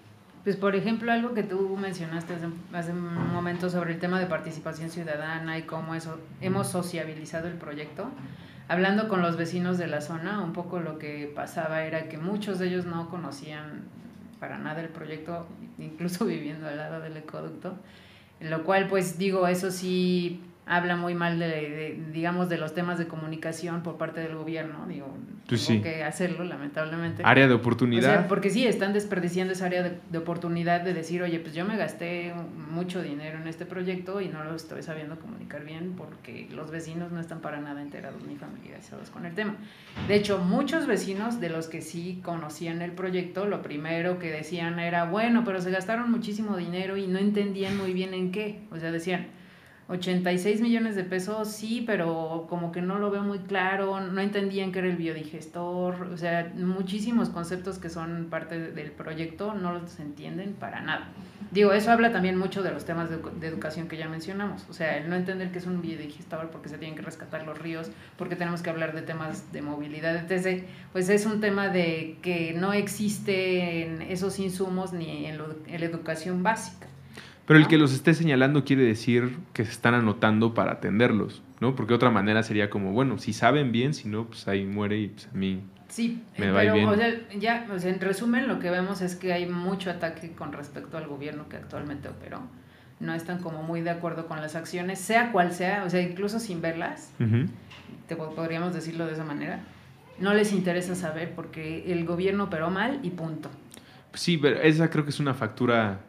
Pues, por ejemplo, algo que tú mencionaste hace, hace un momento sobre el tema de participación ciudadana y cómo eso hemos sociabilizado el proyecto. Hablando con los vecinos de la zona, un poco lo que pasaba era que muchos de ellos no conocían para nada el proyecto, incluso viviendo al lado del ecoducto, lo cual, pues digo, eso sí habla muy mal de, de, digamos, de los temas de comunicación por parte del gobierno, digo, Pues tengo sí. que hacerlo, lamentablemente. Área de O oportunidad. sea, porque sí, están desperdiciando esa área de, de oportunidad de decir, oye, pues yo me gasté mucho dinero en este proyecto y no lo estoy sabiendo comunicar bien porque los vecinos no están para nada enterados ni familiarizados con el tema. De hecho, muchos vecinos de los que sí conocían el proyecto, lo primero que decían era, bueno, pero se gastaron muchísimo dinero y no entendían muy bien en qué. O sea, decían, 86 millones de pesos, sí, pero como que no lo veo muy claro, no entendían qué era el biodigestor, o sea, muchísimos conceptos que son parte de- del proyecto no los entienden para nada. Digo, eso habla también mucho de los temas de, edu- de educación que ya mencionamos, o sea, el no entender qué es un biodigestor, porque se tienen que rescatar los ríos, porque tenemos que hablar de temas de movilidad, etc., pues es un tema de que no existen esos insumos ni en, lo- en la educación básica. Pero el que los esté señalando quiere decir que se están anotando para atenderlos, ¿no? Porque de otra manera sería como, bueno, si saben bien, si no, pues ahí muere y pues a mí... Sí, Me va pero bien. o sea, ya, o sea, en resumen lo que vemos es que hay mucho ataque con respecto al gobierno que actualmente operó. No están como muy de acuerdo con las acciones, sea cual sea, o sea, incluso sin verlas, te po- podríamos decirlo de esa manera. No les interesa saber porque el gobierno operó mal y punto. Sí, pero esa creo que es una factura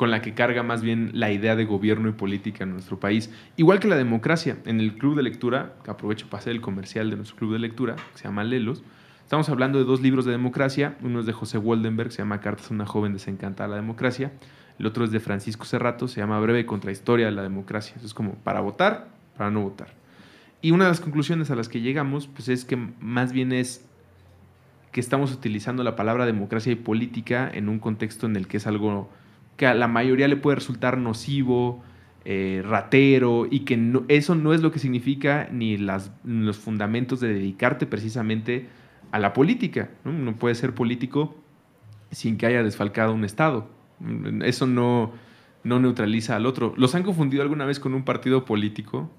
con la que carga más bien la idea de gobierno y política en nuestro país. Igual que la democracia. En el club de lectura, que aprovecho para hacer el comercial de nuestro club de lectura, que se llama Lelos, estamos hablando de dos libros de democracia. Uno es de José Waldenberg, se llama Cartas a una joven desencantada de la democracia. El otro es de Francisco Serrato, se llama Breve Contrahistoria de la democracia. Eso es como para votar, para no votar. Y una de las conclusiones a las que llegamos, pues es que más bien es que estamos utilizando la palabra democracia y política en un contexto en el que es algo que a la mayoría le puede resultar nocivo, eh, ratero, y que eso no es lo que significa ni los fundamentos de dedicarte precisamente a la política. ¿no? Uno puede ser político sin que haya desfalcado un Estado. Eso no, no neutraliza al otro. ¿Los han confundido alguna vez con un partido político?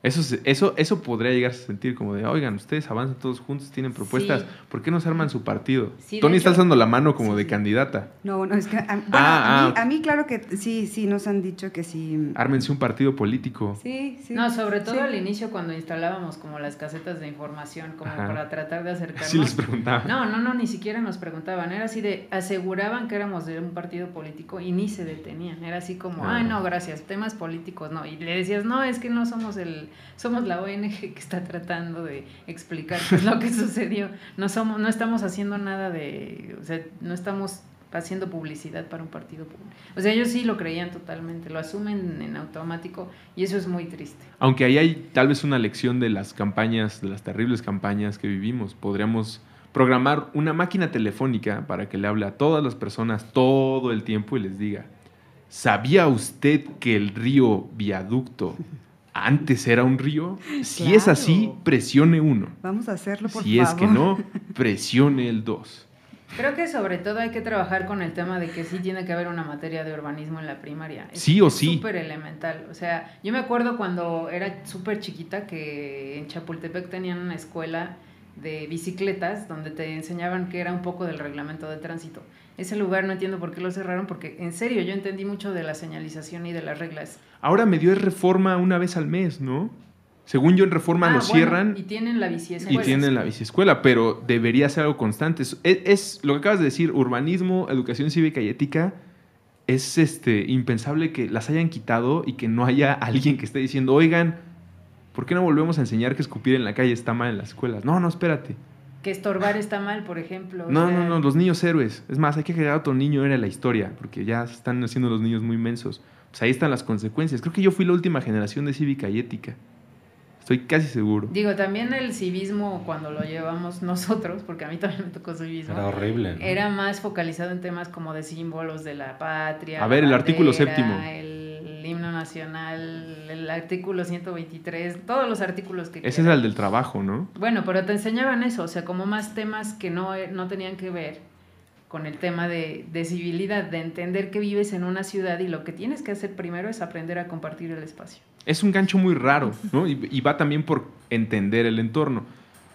Eso, se- eso, eso podría llegar a sentir como de, oigan, ustedes avanzan todos juntos, tienen propuestas, Sí. ¿por qué no se arman su partido? Sí, Tony está alzando la mano como Sí, de sí. candidata. No, no, es que a, bueno, Ah, a, mí, ah. a mí claro que sí, sí, nos han dicho que sí. Ármense un partido político. Sí, sí. No, sobre todo sí. al inicio cuando instalábamos como las casetas de información, como Ajá. para tratar de acercarnos. Así les preguntaba. No, no, no, ni siquiera nos preguntaban. Era así de, aseguraban que éramos de un partido político y ni se detenían. Era así como, Ah. ay, no, gracias, temas políticos, no. Y le decías, no, es que no somos el, somos la ONG que está tratando de explicar qué lo que sucedió. No somos, no estamos haciendo nada de, o sea, no estamos haciendo publicidad para un partido público. O sea, ellos sí lo creían totalmente, lo asumen en automático y eso es muy triste. Aunque ahí hay tal vez una lección de las campañas, de las terribles campañas que vivimos. Podríamos programar una máquina telefónica para que le hable a todas las personas todo el tiempo y les diga, ¿sabía usted que el río Viaducto antes era un río? Si es así, presione uno. Vamos a hacerlo, por Si favor. es que no, presione el 2. Creo que sobre todo hay que trabajar con el tema de que sí tiene que haber una materia de urbanismo en la primaria. Es- Sí o es sí. Súper elemental. O sea, yo me acuerdo cuando era súper chiquita que en Chapultepec tenían una escuela de bicicletas donde te enseñaban que era un poco del reglamento de tránsito. Ese lugar no entiendo por qué lo cerraron porque en serio yo entendí mucho de la señalización y de las reglas. Ahora me dio reforma una vez al mes, ¿no? Según yo en reforma Ah, lo bueno, cierran y tienen la bici y tienen la biciescuela, pero debería ser algo constante. Es lo que acabas de decir, urbanismo, educación cívica y ética. Es este impensable que las hayan quitado y que no haya alguien que esté diciendo, oigan, ¿por qué no volvemos a enseñar que escupir en la calle está mal en las escuelas? No, no, espérate. Que estorbar está mal, por ejemplo. o No, sea, no, no, los niños héroes. Es más, hay que agregar otro niño héroe a la historia, porque ya se están haciendo los niños muy mensos. Pues ahí están las consecuencias. Creo que yo fui la última generación de cívica y ética. Estoy casi seguro. Digo, también el civismo cuando lo llevamos nosotros, porque a mí también me tocó civismo. Era horrible. ¿no? Era más focalizado en temas como de símbolos de la patria. A ver, el artículo séptimo. El himno nacional, el artículo 123, todos los artículos que Ese es quieran. el del trabajo, ¿no? Bueno, pero te enseñaban eso, o sea, como más temas que no, eh, no tenían que ver con el tema de, de civilidad, de entender que vives en una ciudad y lo que tienes que hacer primero es aprender a compartir el espacio. Es un gancho muy raro, ¿no? Y, y va también por entender el entorno.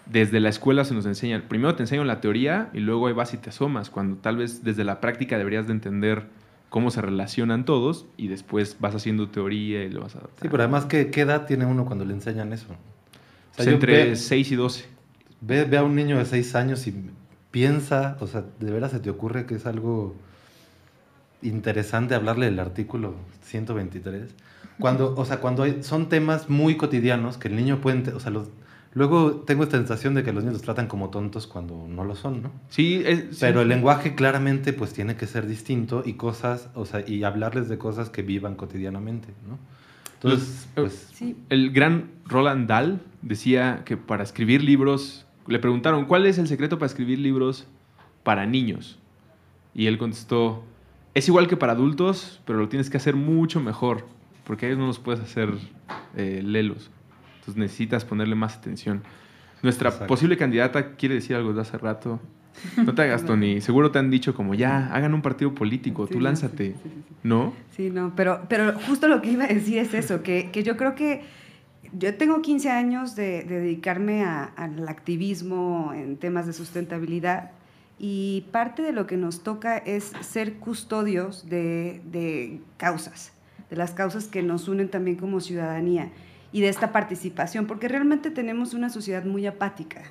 Desde la escuela se nos enseña, primero te enseñan la teoría y luego ahí vas y te asomas, cuando tal vez desde la práctica deberías de entender cómo se relacionan todos y después vas haciendo teoría y lo vas a Sí, pero además, ¿qué, qué edad tiene uno cuando le enseñan eso? O sea, yo entre ve- 6 y 12. Ve, ve a un niño de 6 años y piensa, o sea, ¿de veras se te ocurre que es algo interesante hablarle del artículo 123? Cuando, o sea, cuando hay- son temas muy cotidianos que el niño puede, o sea, los, luego tengo esta sensación de que los niños los tratan como tontos cuando no lo son, ¿no? Sí, es- sí. Pero el lenguaje claramente pues tiene que ser distinto y cosas, o sea, y hablarles de cosas que vivan cotidianamente, ¿no? Entonces, Los- pues Sí, El gran Roland Dahl decía que para escribir libros, le preguntaron, ¿cuál es el secreto para escribir libros para niños? Y él contestó, es igual que para adultos, pero lo tienes que hacer mucho mejor, porque a ellos no los puedes hacer eh, lelos. Entonces necesitas ponerle más atención. Nuestra Exacto. posible candidata quiere decir algo de hace rato. No te hagas, Tony. Seguro te han dicho como, ya, hagan un partido político, Sí, tú no, lánzate. sí, sí, sí, sí. ¿No? Sí, no, pero, pero justo lo que iba a decir es eso, que, que yo creo que yo tengo 15 años de, de dedicarme a- al activismo en temas de sustentabilidad y parte de lo que nos toca es ser custodios de, de causas, de las causas que nos unen también como ciudadanía y de esta participación, porque realmente tenemos una sociedad muy apática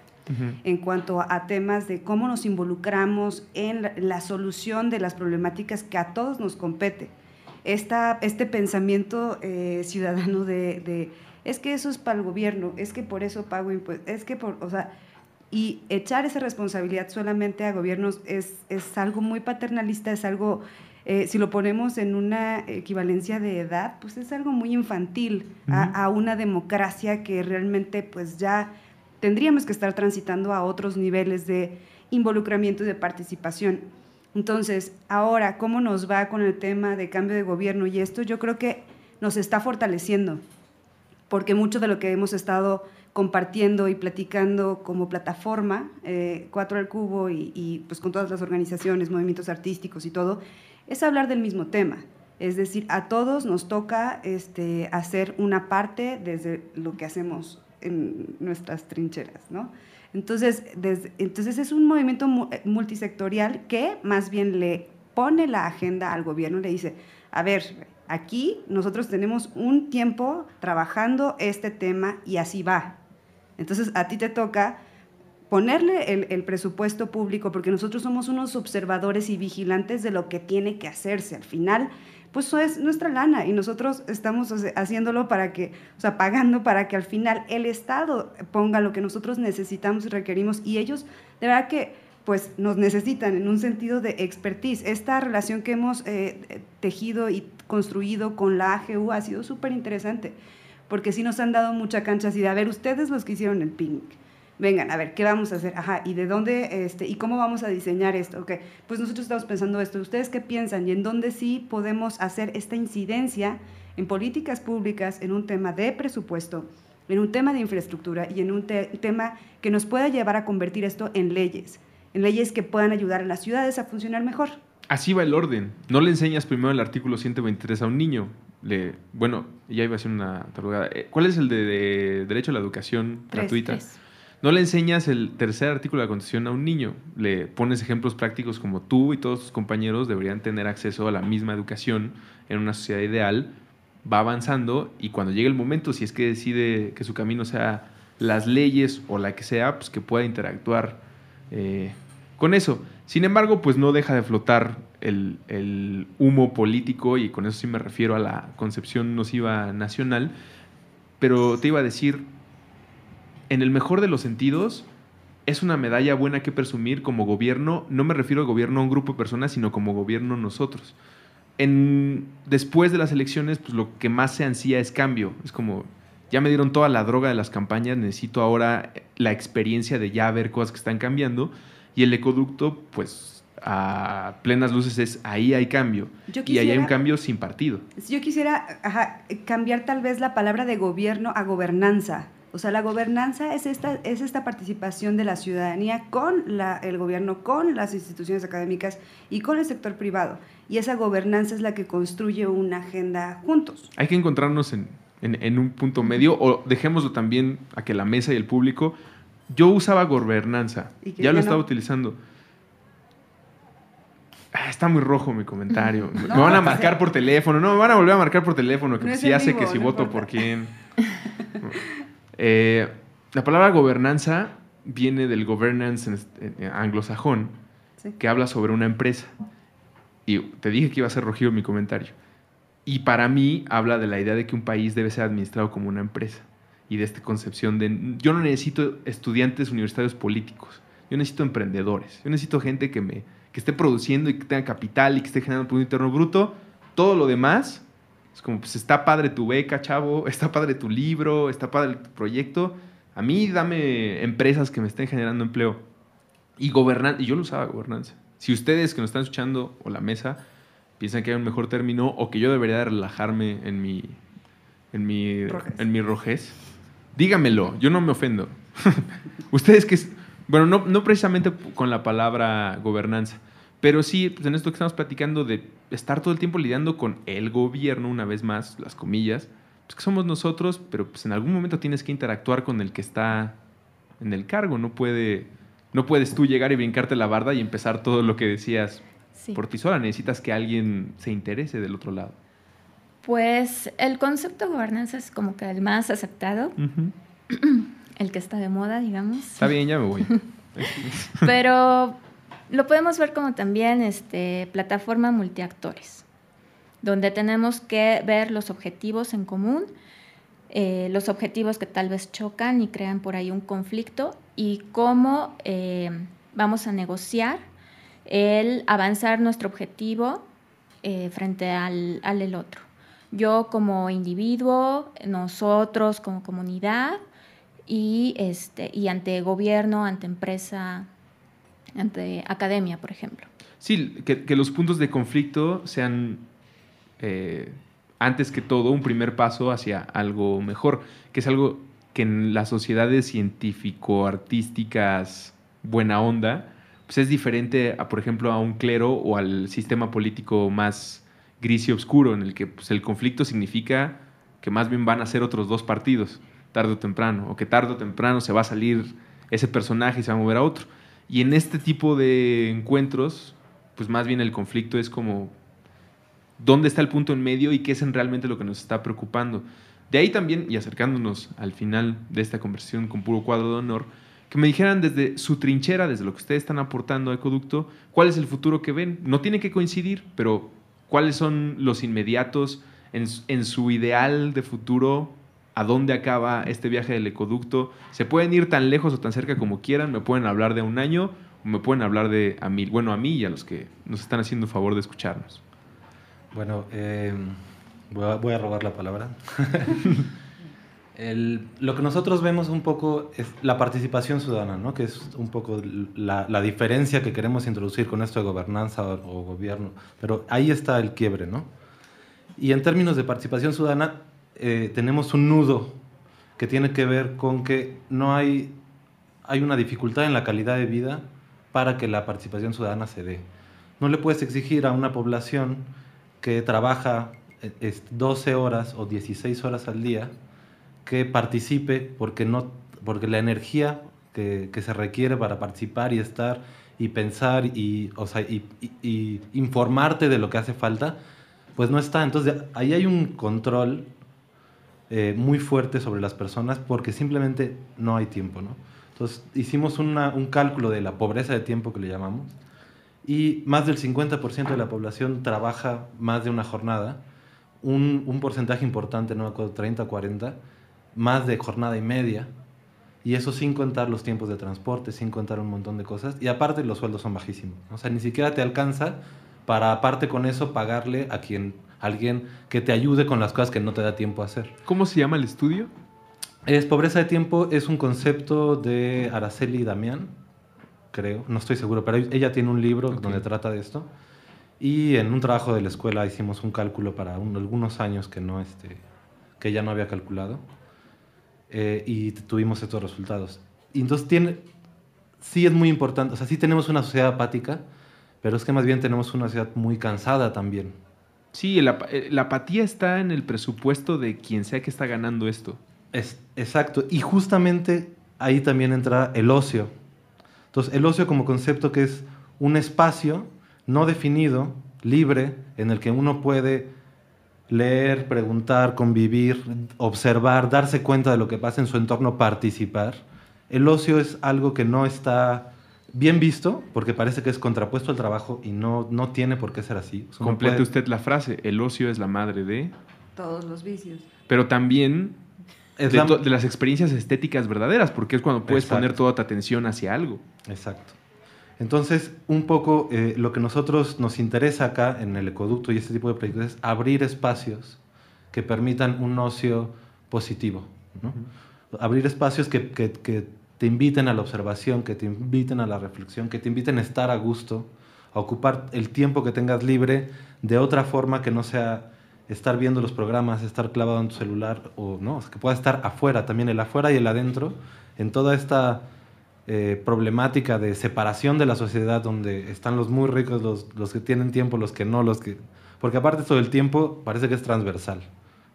en cuanto a temas de cómo nos involucramos en la, la solución de las problemáticas que a todos nos compete. Esta, este pensamiento eh, ciudadano de, de, es que eso es para el gobierno, es que por eso pago impuestos, es que por, o sea, y echar esa responsabilidad solamente a gobiernos es, es algo muy paternalista, es algo, eh, si lo ponemos en una equivalencia de edad, pues es algo muy infantil a, a una democracia que realmente pues ya tendríamos que estar transitando a otros niveles de involucramiento y de participación. Entonces, ahora, ¿cómo nos va con el tema de cambio de gobierno? Y esto yo creo que nos está fortaleciendo, porque mucho de lo que hemos estado compartiendo y platicando como plataforma, eh, Cuatro al Cubo y, y, pues con todas las organizaciones, movimientos artísticos y todo, es hablar del mismo tema. Es decir, a todos nos toca este, hacer una parte desde lo que hacemos en nuestras trincheras, ¿no? Entonces, entonces es un movimiento eh, multisectorial que más bien le pone la agenda al gobierno le dice, a ver, aquí nosotros tenemos un tiempo trabajando este tema y así va. Entonces a ti te toca ponerle el, el presupuesto público porque nosotros somos unos observadores y vigilantes de lo que tiene que hacerse. Al final, pues eso es nuestra lana y nosotros estamos haciéndolo para que, o sea, pagando para que al final el Estado ponga lo que nosotros necesitamos y requerimos y ellos, de verdad que, pues nos necesitan en un sentido de expertise. Esta relación que hemos eh, tejido y construido con la AGU ha sido súper interesante porque sí nos han dado mucha cancha así de, a ver, ustedes los que hicieron el picnic, vengan, a ver, ¿qué vamos a hacer? Ajá, ¿y de dónde, este, y cómo vamos a diseñar esto? Ok, pues nosotros estamos pensando esto, ¿ustedes qué piensan? Y en dónde sí podemos hacer esta incidencia en políticas públicas, en un tema de presupuesto, en un tema de infraestructura y en un tema que nos pueda llevar a convertir esto en leyes, en leyes que puedan ayudar a las ciudades a funcionar mejor. Así va el orden. No le enseñas primero el artículo 123 a un niño. Le, bueno, ya iba a ser una tarugada. Eh, ¿Cuál es el de, derecho a la educación gratuita? No le enseñas el tercer artículo de la Constitución a un niño. Le pones ejemplos prácticos como tú y todos tus compañeros deberían tener acceso a la misma educación en una sociedad ideal. Va avanzando y cuando llegue el momento, si es que decide que su camino sea las leyes o la que sea, pues que pueda interactuar eh, con eso. Sin embargo, pues no deja de flotar el, el, humo político y con eso sí me refiero a la concepción nociva nacional. Pero te iba a decir, en el mejor de los sentidos, es una medalla buena que presumir como gobierno. No me refiero al gobierno a un grupo de personas, sino como gobierno nosotros. En, después de las elecciones, pues lo que más se ansía es cambio. Es como, ya me dieron toda la droga de las campañas, necesito ahora la experiencia de ya ver cosas que están cambiando. Y el ecoducto, pues a plenas luces es ahí hay cambio. y ahí hay un cambio sin partido. Yo quisiera cambiar tal vez la palabra de gobierno a gobernanza. O sea, la gobernanza es esta, es esta participación de la ciudadanía con la, el gobierno, con las instituciones académicas y con el sector privado. Y esa gobernanza es la que construye una agenda juntos. Hay que encontrarnos en, en, un punto medio o dejémoslo también a que la mesa y el público... Yo usaba gobernanza, ya lo estaba utilizando. Ah, está muy rojo mi comentario. me van a pues marcar por teléfono. No, me van a volver a marcar por teléfono. Que si hace que si voto por quién. Eh, la palabra gobernanza viene del governance anglosajón, que habla sobre una empresa. Y te dije que iba a ser rojido mi comentario. Y para mí habla de la idea de que un país debe ser administrado como una empresa. Y de esta concepción de, yo no necesito estudiantes universitarios políticos, yo necesito emprendedores, yo necesito gente que, me, que esté produciendo y que tenga capital y que esté generando Producto Interno Bruto. Todo lo demás es como, pues está padre tu beca, chavo, está padre tu libro, está padre tu proyecto. A mí dame empresas que me estén generando empleo. Y gobernar, y yo lo usaba gobernanza. Si ustedes que nos están escuchando o la mesa piensan que hay un mejor término o que yo debería relajarme en mi, en mi, en mi rojez, dígamelo, yo no me ofendo. ustedes que, bueno, no, no precisamente con la palabra gobernanza, pero sí, pues en esto que estamos platicando de estar todo el tiempo lidiando con el gobierno, una vez más, las comillas, pues que somos nosotros, pero pues en algún momento tienes que interactuar con el que está en el cargo. No, puede, no puedes tú llegar y brincarte la barda y empezar todo lo que decías por ti sola. Necesitas que alguien se interese del otro lado. Pues el concepto de gobernanza es como que el más aceptado, el que está de moda, digamos. Está bien, ya me voy. Pero lo podemos ver como también este, plataforma multiactores, donde tenemos que ver los objetivos en común, eh, los objetivos que tal vez chocan y crean por ahí un conflicto y cómo eh, vamos a negociar el avanzar nuestro objetivo eh, frente al, al otro. Yo como individuo, nosotros como comunidad y, este, y ante gobierno, ante empresa, ante academia, por ejemplo. Sí, que, los puntos de conflicto sean, eh, antes que todo, un primer paso hacia algo mejor, que es algo que en las sociedades científico-artísticas buena onda, pues es diferente, a, por ejemplo, a un clero o al sistema político más gris y oscuro, en el que pues, el conflicto significa que más bien van a ser otros dos partidos, tarde o temprano, o que tarde o temprano se va a salir ese personaje y se va a mover a otro. Y en este tipo de encuentros, pues más bien el conflicto es como dónde está el punto en medio y qué es en realmente lo que nos está preocupando. De ahí también, y acercándonos al final de esta conversación con puro cuadro de honor, que me dijeran desde su trinchera, desde lo que ustedes están aportando a Ecoducto, cuál es el futuro que ven. No tiene que coincidir, pero cuáles son los inmediatos en, en su ideal de futuro a dónde acaba este viaje del ecoducto. Se pueden ir tan lejos o tan cerca como quieran, me pueden hablar de un año o me pueden hablar de a mí, bueno, a mí y a los que nos están haciendo favor de escucharnos. Bueno, em, voy, a, robar la palabra. El- lo que nosotros vemos un poco es la participación ciudadana, ¿no? que es un poco la, la diferencia que queremos introducir con esto de gobernanza o, o gobierno. Pero ahí está el quiebre. ¿no? Y en términos de participación ciudadana, eh, tenemos un nudo que tiene que ver con que no hay, hay una dificultad en la calidad de vida para que la participación ciudadana se dé. No le puedes exigir a una población que trabaja eh, es, 12 horas o 16 horas al día que participe porque, no, porque la energía que, que se requiere para participar y estar y pensar y, o sea, y, y- y informarte de lo que hace falta, pues no está. Entonces ahí hay un control eh, muy fuerte sobre las personas porque simplemente no hay tiempo, ¿no? Entonces hicimos una- un cálculo de la pobreza de tiempo que le llamamos y más del 50% de la población trabaja más de una jornada, un, un porcentaje importante, no me acuerdo, 30 o 40, más de jornada y media, y eso sin contar los tiempos de transporte, sin contar un montón de cosas, y aparte los sueldos son bajísimos, o sea, ni siquiera te alcanza para aparte con eso pagarle a quien, alguien que te ayude con las cosas que no te da tiempo a hacer. ¿Cómo se llama el estudio? Es pobreza de tiempo es un concepto de Araceli Damián, creo, no estoy seguro, pero ella tiene un libro Ok. donde trata de esto. Y en un trabajo de la escuela hicimos un cálculo para un- algunos años que no este que ella no había calculado eh, y tuvimos estos resultados. Y entonces tiene sí es muy importante, o sea, sí tenemos una sociedad apática, pero es que más bien tenemos una sociedad muy cansada también. Sí, eh, la apatía está en el presupuesto de quien sea que está ganando esto. Es, exacto. Y justamente ahí también entra el ocio. Entonces, el ocio como concepto que es un espacio no definido, libre, en el que uno puede leer, preguntar, convivir, observar, darse cuenta de lo que pasa en su entorno, participar. El ocio es algo que no está bien visto, porque parece que es contrapuesto al trabajo y no, no tiene por qué ser así. O sea, uno Complete puede- usted la frase, el ocio es la madre de... Todos los vicios. Pero también es de, la- to- de las experiencias estéticas verdaderas, porque es cuando puedes Exacto. poner toda tu atención hacia algo. Exacto. Entonces, un poco eh, lo que nosotros nos interesa acá en el ecoducto y este tipo de proyectos es abrir espacios que permitan un ocio positivo. ¿no? Abrir espacios que, que- que te inviten a la observación, que te inviten a la reflexión, que te inviten a estar a gusto, a ocupar el tiempo que tengas libre de otra forma que no sea estar viendo los programas, estar clavado en tu celular, o no, que pueda estar afuera, también el afuera y el adentro, en toda esta eh, problemática de separación de la sociedad donde están los muy ricos, los, los que tienen tiempo, los que no, los que... Porque aparte todo el tiempo parece que es transversal,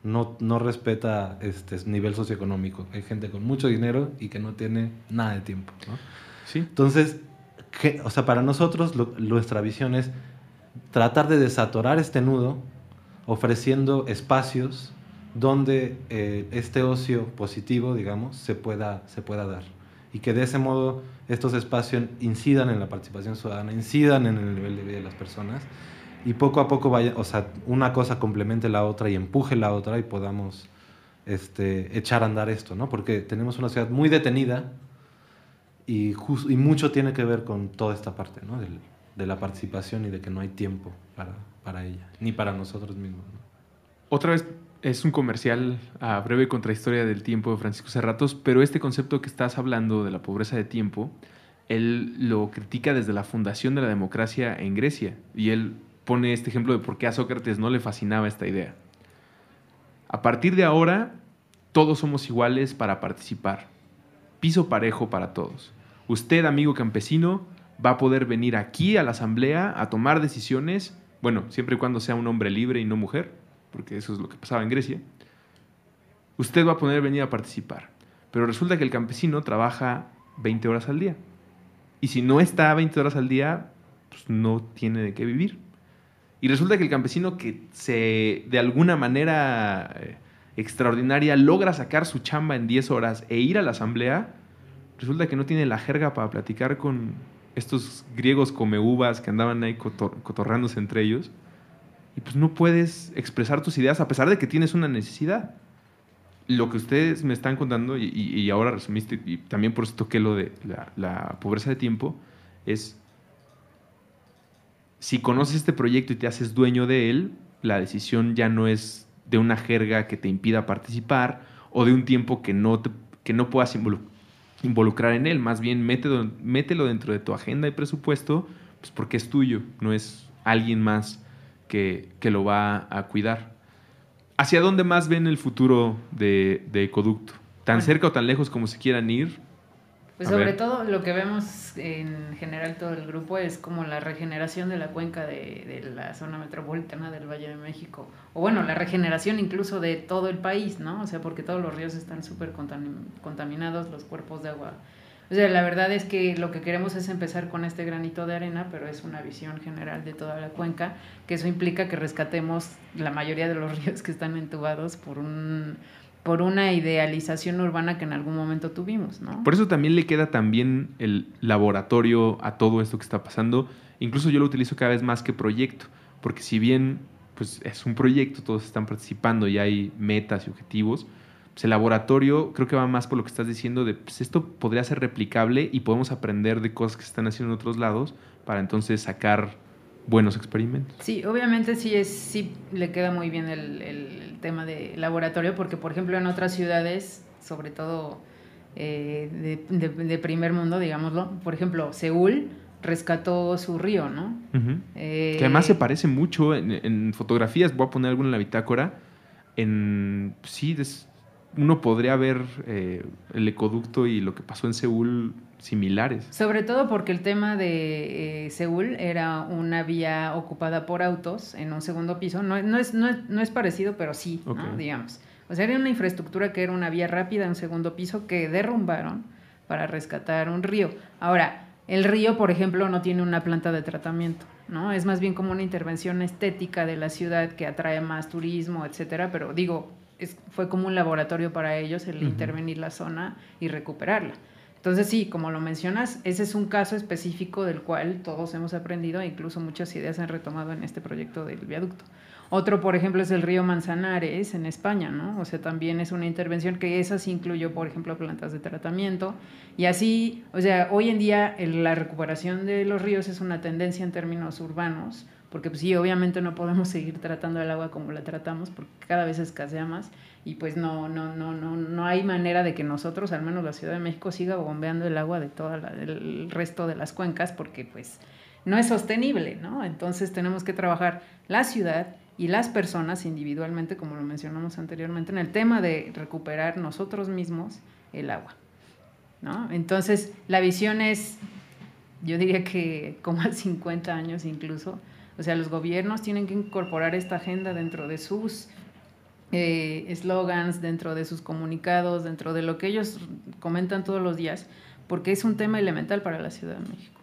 no, no respeta este nivel socioeconómico. Hay gente con mucho dinero y que no tiene nada de tiempo. ¿no? ¿Sí? Entonces, ¿qué- o sea, para nosotros lo- nuestra visión es tratar de desatorar este nudo ofreciendo espacios donde eh, este ocio positivo, digamos, se pueda, se pueda dar. Y que de ese modo estos espacios incidan en la participación ciudadana, incidan en el nivel de vida de las personas y poco a poco vaya, o sea, una cosa complemente la otra y empuje la otra y podamos este, echar a andar esto, ¿no? Porque tenemos una sociedad muy detenida y, y mucho tiene que ver con toda esta parte, ¿no? Del- de la participación y de que no hay tiempo para, para ella, ni para nosotros mismos. ¿no? Otra vez es un comercial a breve contrahistoria del tiempo de Francisco Serratos, pero este concepto que estás hablando de la pobreza de tiempo, él lo critica desde la fundación de la democracia en Grecia y él pone este ejemplo de por qué a Sócrates no le fascinaba esta idea. A partir de ahora, todos somos iguales para participar. Piso parejo para todos. Usted, amigo campesino, va a poder venir aquí a la asamblea a tomar decisiones, bueno, siempre y cuando sea un hombre libre y no mujer, porque eso es lo que pasaba en Grecia. Usted va a poder venir a participar. Pero resulta que el campesino trabaja 20 horas al día. Y si no está 20 horas al día, pues no tiene de qué vivir. Y resulta que el campesino que se, de alguna manera eh, extraordinaria, logra sacar su chamba en 10 horas e ir a la asamblea, resulta que no tiene la jerga para platicar con estos griegos come uvas que andaban ahí cotor- cotorrándose entre ellos. Y pues no puedes expresar tus ideas a pesar de que tienes una necesidad. Lo que ustedes me están contando, y, ahora resumiste, y también por eso toqué lo de la, la pobreza de tiempo, es si conoces este proyecto y te haces dueño de él, la decisión ya no es de una jerga que te impida participar o de un tiempo que no, te, que no puedas involucrar en él. Más bien, mételo, mételo dentro de tu agenda y presupuesto, pues porque es tuyo, no es alguien más que, que lo va a cuidar. ¿Hacia dónde más ven el futuro de, de Ecoducto? ¿Tan cerca o tan lejos como se quieran ir? Pues sobre todo lo que vemos en general todo el grupo es como la regeneración de la cuenca de, de, la zona metropolitana del Valle de México. O bueno, la regeneración incluso de todo el país, ¿no? O sea, porque todos los ríos están súper contaminados, los cuerpos de agua. O sea, la verdad es que lo que queremos es empezar con este granito de arena, pero es una visión general de toda la cuenca, que eso implica que rescatemos la mayoría de los ríos que están entubados por un por una idealización urbana que en algún momento tuvimos, ¿no? Por eso también le queda también el laboratorio a todo esto que está pasando. Incluso yo lo utilizo cada vez más que proyecto, porque si bien pues es un proyecto, todos están participando y hay metas y objetivos, pues el laboratorio creo que va más por lo que estás diciendo de pues esto podría ser replicable y podemos aprender de cosas que se están haciendo en otros lados para entonces sacar buenos experimentos. Sí, obviamente sí, es, sí le queda muy bien el, el tema de laboratorio, porque por ejemplo en otras ciudades, sobre todo eh, de, de, primer mundo, digámoslo, por ejemplo, Seúl rescató su río, ¿no? eh, que además se parece mucho en, en, fotografías, voy a poner alguna en la bitácora, en, sí, des, uno podría ver eh, el ecoducto y lo que pasó en Seúl similares. Sobre todo porque el tema de eh, Seúl era una vía ocupada por autos en un segundo piso. No, no, es, no, es, no es, parecido, pero sí, digamos. O sea, era una infraestructura que era una vía rápida en un segundo piso que derrumbaron para rescatar un río. Ahora, el río, por ejemplo, no tiene una planta de tratamiento, ¿no? Es más bien como una intervención estética de la ciudad que atrae más turismo, etcétera, pero digo, es, fue como un laboratorio para ellos el uh -huh. intervenir la zona y recuperarla. Entonces sí, como lo mencionas, ese es un caso específico del cual todos hemos aprendido e incluso muchas ideas se han retomado en este proyecto del viaducto. Otro, por ejemplo, es el río Manzanares en España, ¿no? O sea, también es una intervención que esa sí incluyó, por ejemplo, plantas de tratamiento. Y así, o sea, hoy en día el, la recuperación de los ríos es una tendencia en términos urbanos, porque pues sí, obviamente no podemos seguir tratando el agua como la tratamos, porque cada vez escasea más y pues no, no, no, no, no hay manera de que nosotros, al menos la Ciudad de México, siga bombeando el agua de todo el resto de las cuencas, porque pues no es sostenible, ¿no? Entonces tenemos que trabajar la ciudad y las personas individualmente, como lo mencionamos anteriormente, en el tema de recuperar nosotros mismos el agua, ¿no? Entonces la visión es, yo diría que como a 50 años incluso, o sea, los gobiernos tienen que incorporar esta agenda dentro de sus eslogans, eh, dentro de sus comunicados, dentro de lo que ellos comentan todos los días, porque es un tema elemental para la Ciudad de México.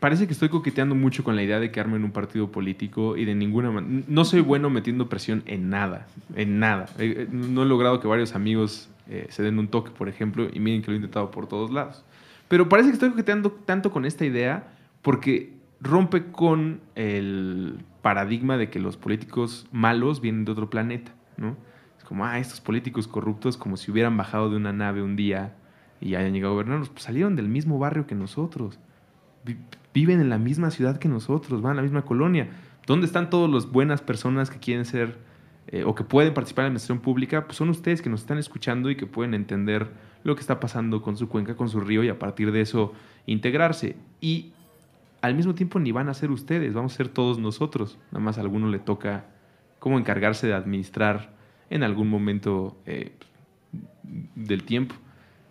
Parece que estoy coqueteando mucho con la idea de que armen un partido político y de ninguna manera... No soy bueno metiendo presión en nada, en nada. Eh, no he logrado que varios amigos eh, se den un toque, por ejemplo, y miren que lo he intentado por todos lados. Pero parece que estoy coqueteando tanto con esta idea porque rompe con el paradigma de que los políticos malos vienen de otro planeta, ¿no? Es como, ah, estos políticos corruptos como si hubieran bajado de una nave un día y hayan llegado a gobernarnos, pues salieron del mismo barrio que nosotros, viven en la misma ciudad que nosotros, van a la misma colonia. ¿Dónde están todas las buenas personas que quieren ser eh, o que pueden participar en la administración pública? Pues son ustedes que nos están escuchando y que pueden entender lo que está pasando con su cuenca, con su río y a partir de eso integrarse. Y al mismo tiempo ni van a ser ustedes, vamos a ser todos nosotros. Nada más a alguno le toca como encargarse de administrar en algún momento eh, del tiempo.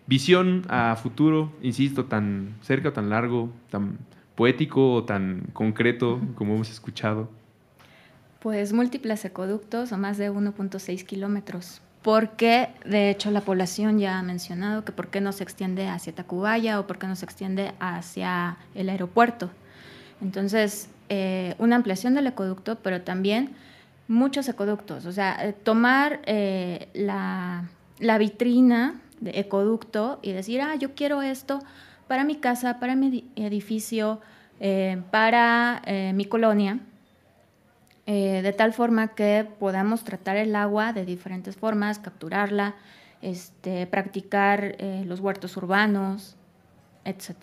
Visión a futuro, insisto, tan cerca o tan largo, tan poético o tan concreto como hemos escuchado. Pues múltiples ecoductos o más de 1.6 kilómetros. Porque, de hecho, la población ya ha mencionado que por qué no se extiende hacia Tacubaya o por qué no se extiende hacia el aeropuerto. Entonces, eh, una ampliación del ecoducto, pero también muchos ecoductos. O sea, eh, tomar eh, la, vitrina de ecoducto y decir, ah, yo quiero esto para mi casa, para mi edificio, para mi colonia, de tal forma que podamos tratar el agua de diferentes formas, capturarla, este, practicar los huertos urbanos, etc.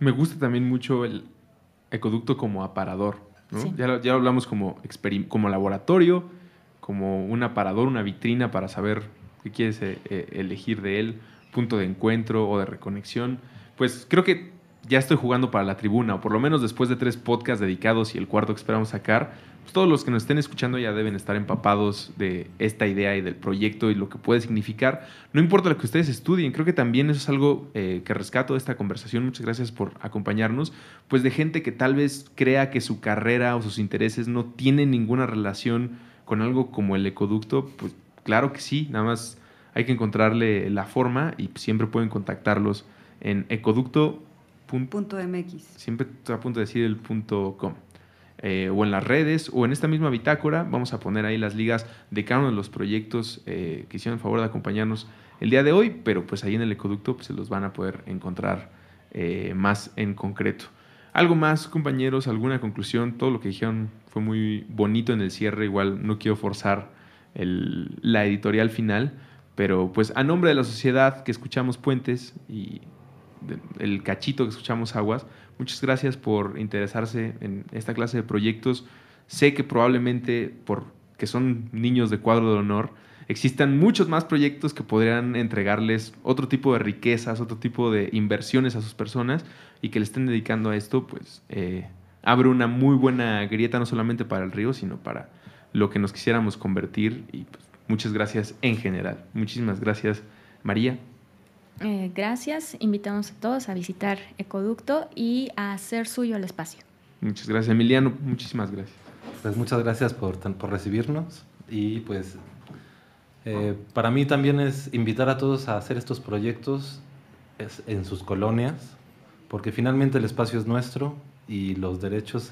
Me gusta también mucho el, ecoducto como aparador. ¿no? Sí. Ya, ya, hablamos como, como laboratorio, como un aparador, una vitrina para saber que quieres eh, eh, elegir de él, punto de encuentro o de reconexión, pues creo que ya estoy jugando para la tribuna, o por lo menos después de tres podcasts dedicados y el cuarto que esperamos sacar, pues todos los que nos estén escuchando ya deben estar empapados de esta idea y del proyecto y lo que puede significar. No importa lo que ustedes estudien, creo que también eso es algo eh, que rescato de esta conversación. Muchas gracias por acompañarnos. Pues de gente que tal vez crea que su carrera o sus intereses no tienen ninguna relación con algo como el ecoducto, pues claro que sí, nada más hay que encontrarle la forma y siempre pueden contactarlos en ecoducto Punto MX. Siempre estoy a punto de decir el punto com. Eh, o en las redes o en esta misma bitácora. Vamos a poner ahí las ligas de cada uno de los proyectos eh, que hicieron el favor de acompañarnos el día de hoy, pero pues ahí en el ecoducto pues, se los van a poder encontrar eh, más en concreto. Algo más, compañeros, alguna conclusión. Todo lo que dijeron fue muy bonito en el cierre. Igual no quiero forzar el, la editorial final, pero pues a nombre de la sociedad que escuchamos Puentes y el cachito que escuchamos Aguas. Muchas gracias por interesarse en esta clase de proyectos. Sé que probablemente, porque son niños de cuadro de honor, existan muchos más proyectos que podrían entregarles otro tipo de riquezas, otro tipo de inversiones a sus personas y que le estén dedicando a esto, pues eh, abre una muy buena grieta no solamente para el río, sino para lo que nos quisiéramos convertir. Y pues, muchas gracias en general. Muchísimas gracias, María. Eh, gracias. Invitamos a todos a visitar Ecoducto y a hacer suyo el espacio. Muchas gracias, Emiliano. Muchísimas gracias. Pues muchas gracias por, por recibirnos y pues eh, para mí también es invitar a todos a hacer estos proyectos en sus colonias, porque finalmente el espacio es nuestro y los derechos,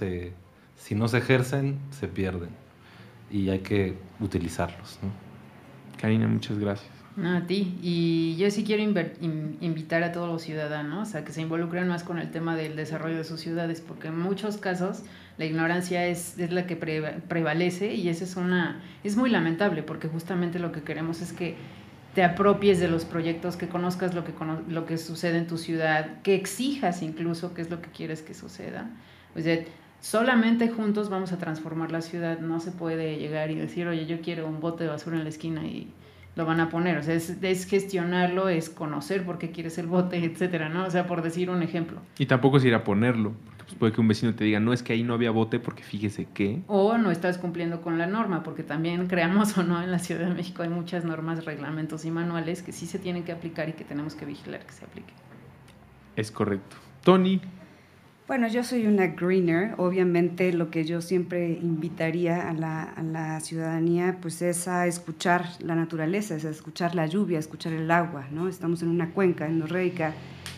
si no se ejercen, se pierden y hay que utilizarlos. Karina, muchas gracias. No, a ti. Y yo sí quiero invitar a todos los ciudadanos a que se involucren más con el tema del desarrollo de sus ciudades, porque en muchos casos la ignorancia es, es la que prevalece y eso es, una, es muy lamentable, porque justamente lo que queremos es que te apropies de los proyectos, que conozcas lo que, lo que sucede en tu ciudad, que exijas incluso qué es lo que quieres que suceda. O sea, solamente juntos vamos a transformar la ciudad. No se puede llegar y decir, oye, yo quiero un bote de basura en la esquina y lo van a poner. O sea, es, gestionarlo, es conocer por qué quieres el bote, etcétera, ¿no? O sea, por decir un ejemplo. Y tampoco es ir a ponerlo, porque pues, puede que un vecino te diga, no es que ahí no había bote porque fíjese que. O no estás cumpliendo con la norma, porque también, creamos o no, en la Ciudad de México hay muchas normas, reglamentos y manuales que sí se tienen que aplicar y que tenemos que vigilar que se apliquen. Es correcto. Tony, bueno, yo soy una greener. Obviamente lo que yo siempre invitaría a la, ciudadanía pues es a escuchar la naturaleza, a escuchar la lluvia, a escuchar el agua. ¿no? Estamos en una cuenca en Norreica,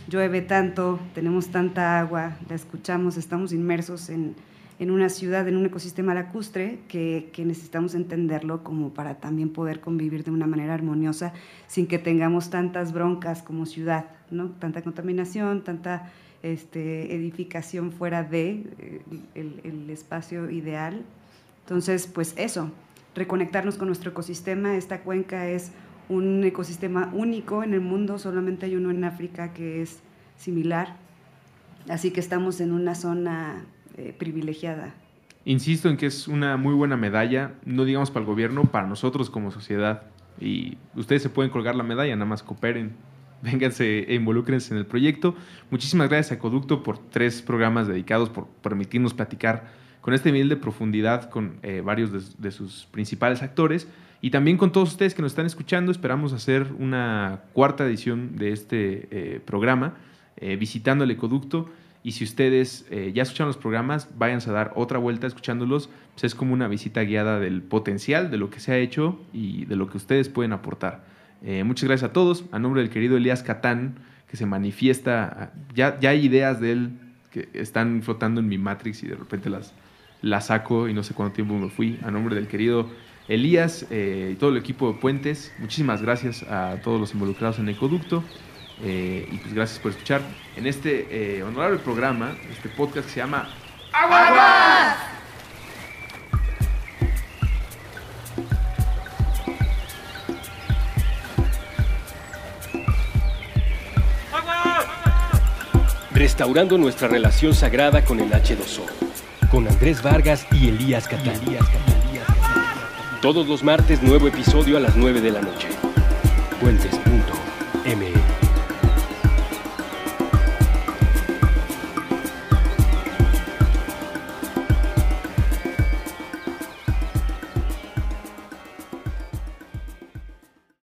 llueve tanto, tenemos tanta agua, la escuchamos, estamos inmersos en, en una ciudad, en un ecosistema lacustre que, que, necesitamos entenderlo como para también poder convivir de una manera armoniosa sin que tengamos tantas broncas como ciudad, ¿no? tanta contaminación, tanta este, edificación fuera de eh, el, espacio ideal. Entonces, pues eso, reconectarnos con nuestro ecosistema. Esta cuenca es un ecosistema único en el mundo, solamente hay uno en África que es similar. Así que estamos en una zona eh, privilegiada. Insisto en que es una muy buena medalla, no digamos para el gobierno, para nosotros como sociedad. Y ustedes se pueden colgar la medalla, nada más cooperen vénganse e involúcrense en el proyecto. Muchísimas gracias a Ecoducto por tres programas dedicados, por permitirnos platicar con este nivel de profundidad con eh, varios de, sus principales actores y también con todos ustedes que nos están escuchando. Esperamos hacer una cuarta edición de este eh, programa eh, visitando el Ecoducto. Y si ustedes ya escucharon los programas, váyanse a dar otra vuelta escuchándolos. Pues es como una visita guiada del potencial, de lo que se ha hecho y de lo que ustedes pueden aportar. Eh, muchas gracias a todos. A nombre del querido Elías Catán, que se manifiesta. Ya, ya hay ideas de él que están flotando en mi Matrix y de repente las, las saco y no sé cuánto tiempo me fui. A nombre del querido Elías eh, y todo el equipo de Puentes, muchísimas gracias a todos los involucrados en Ecoducto. Eh, y pues gracias por escuchar en este honorable programa, este podcast que se llama ¡Agua! Restaurando nuestra relación sagrada con el H2O, con Andrés Vargas y Elías Catalías. Todos los martes nuevo episodio a las 9 de la noche. puentes.mx.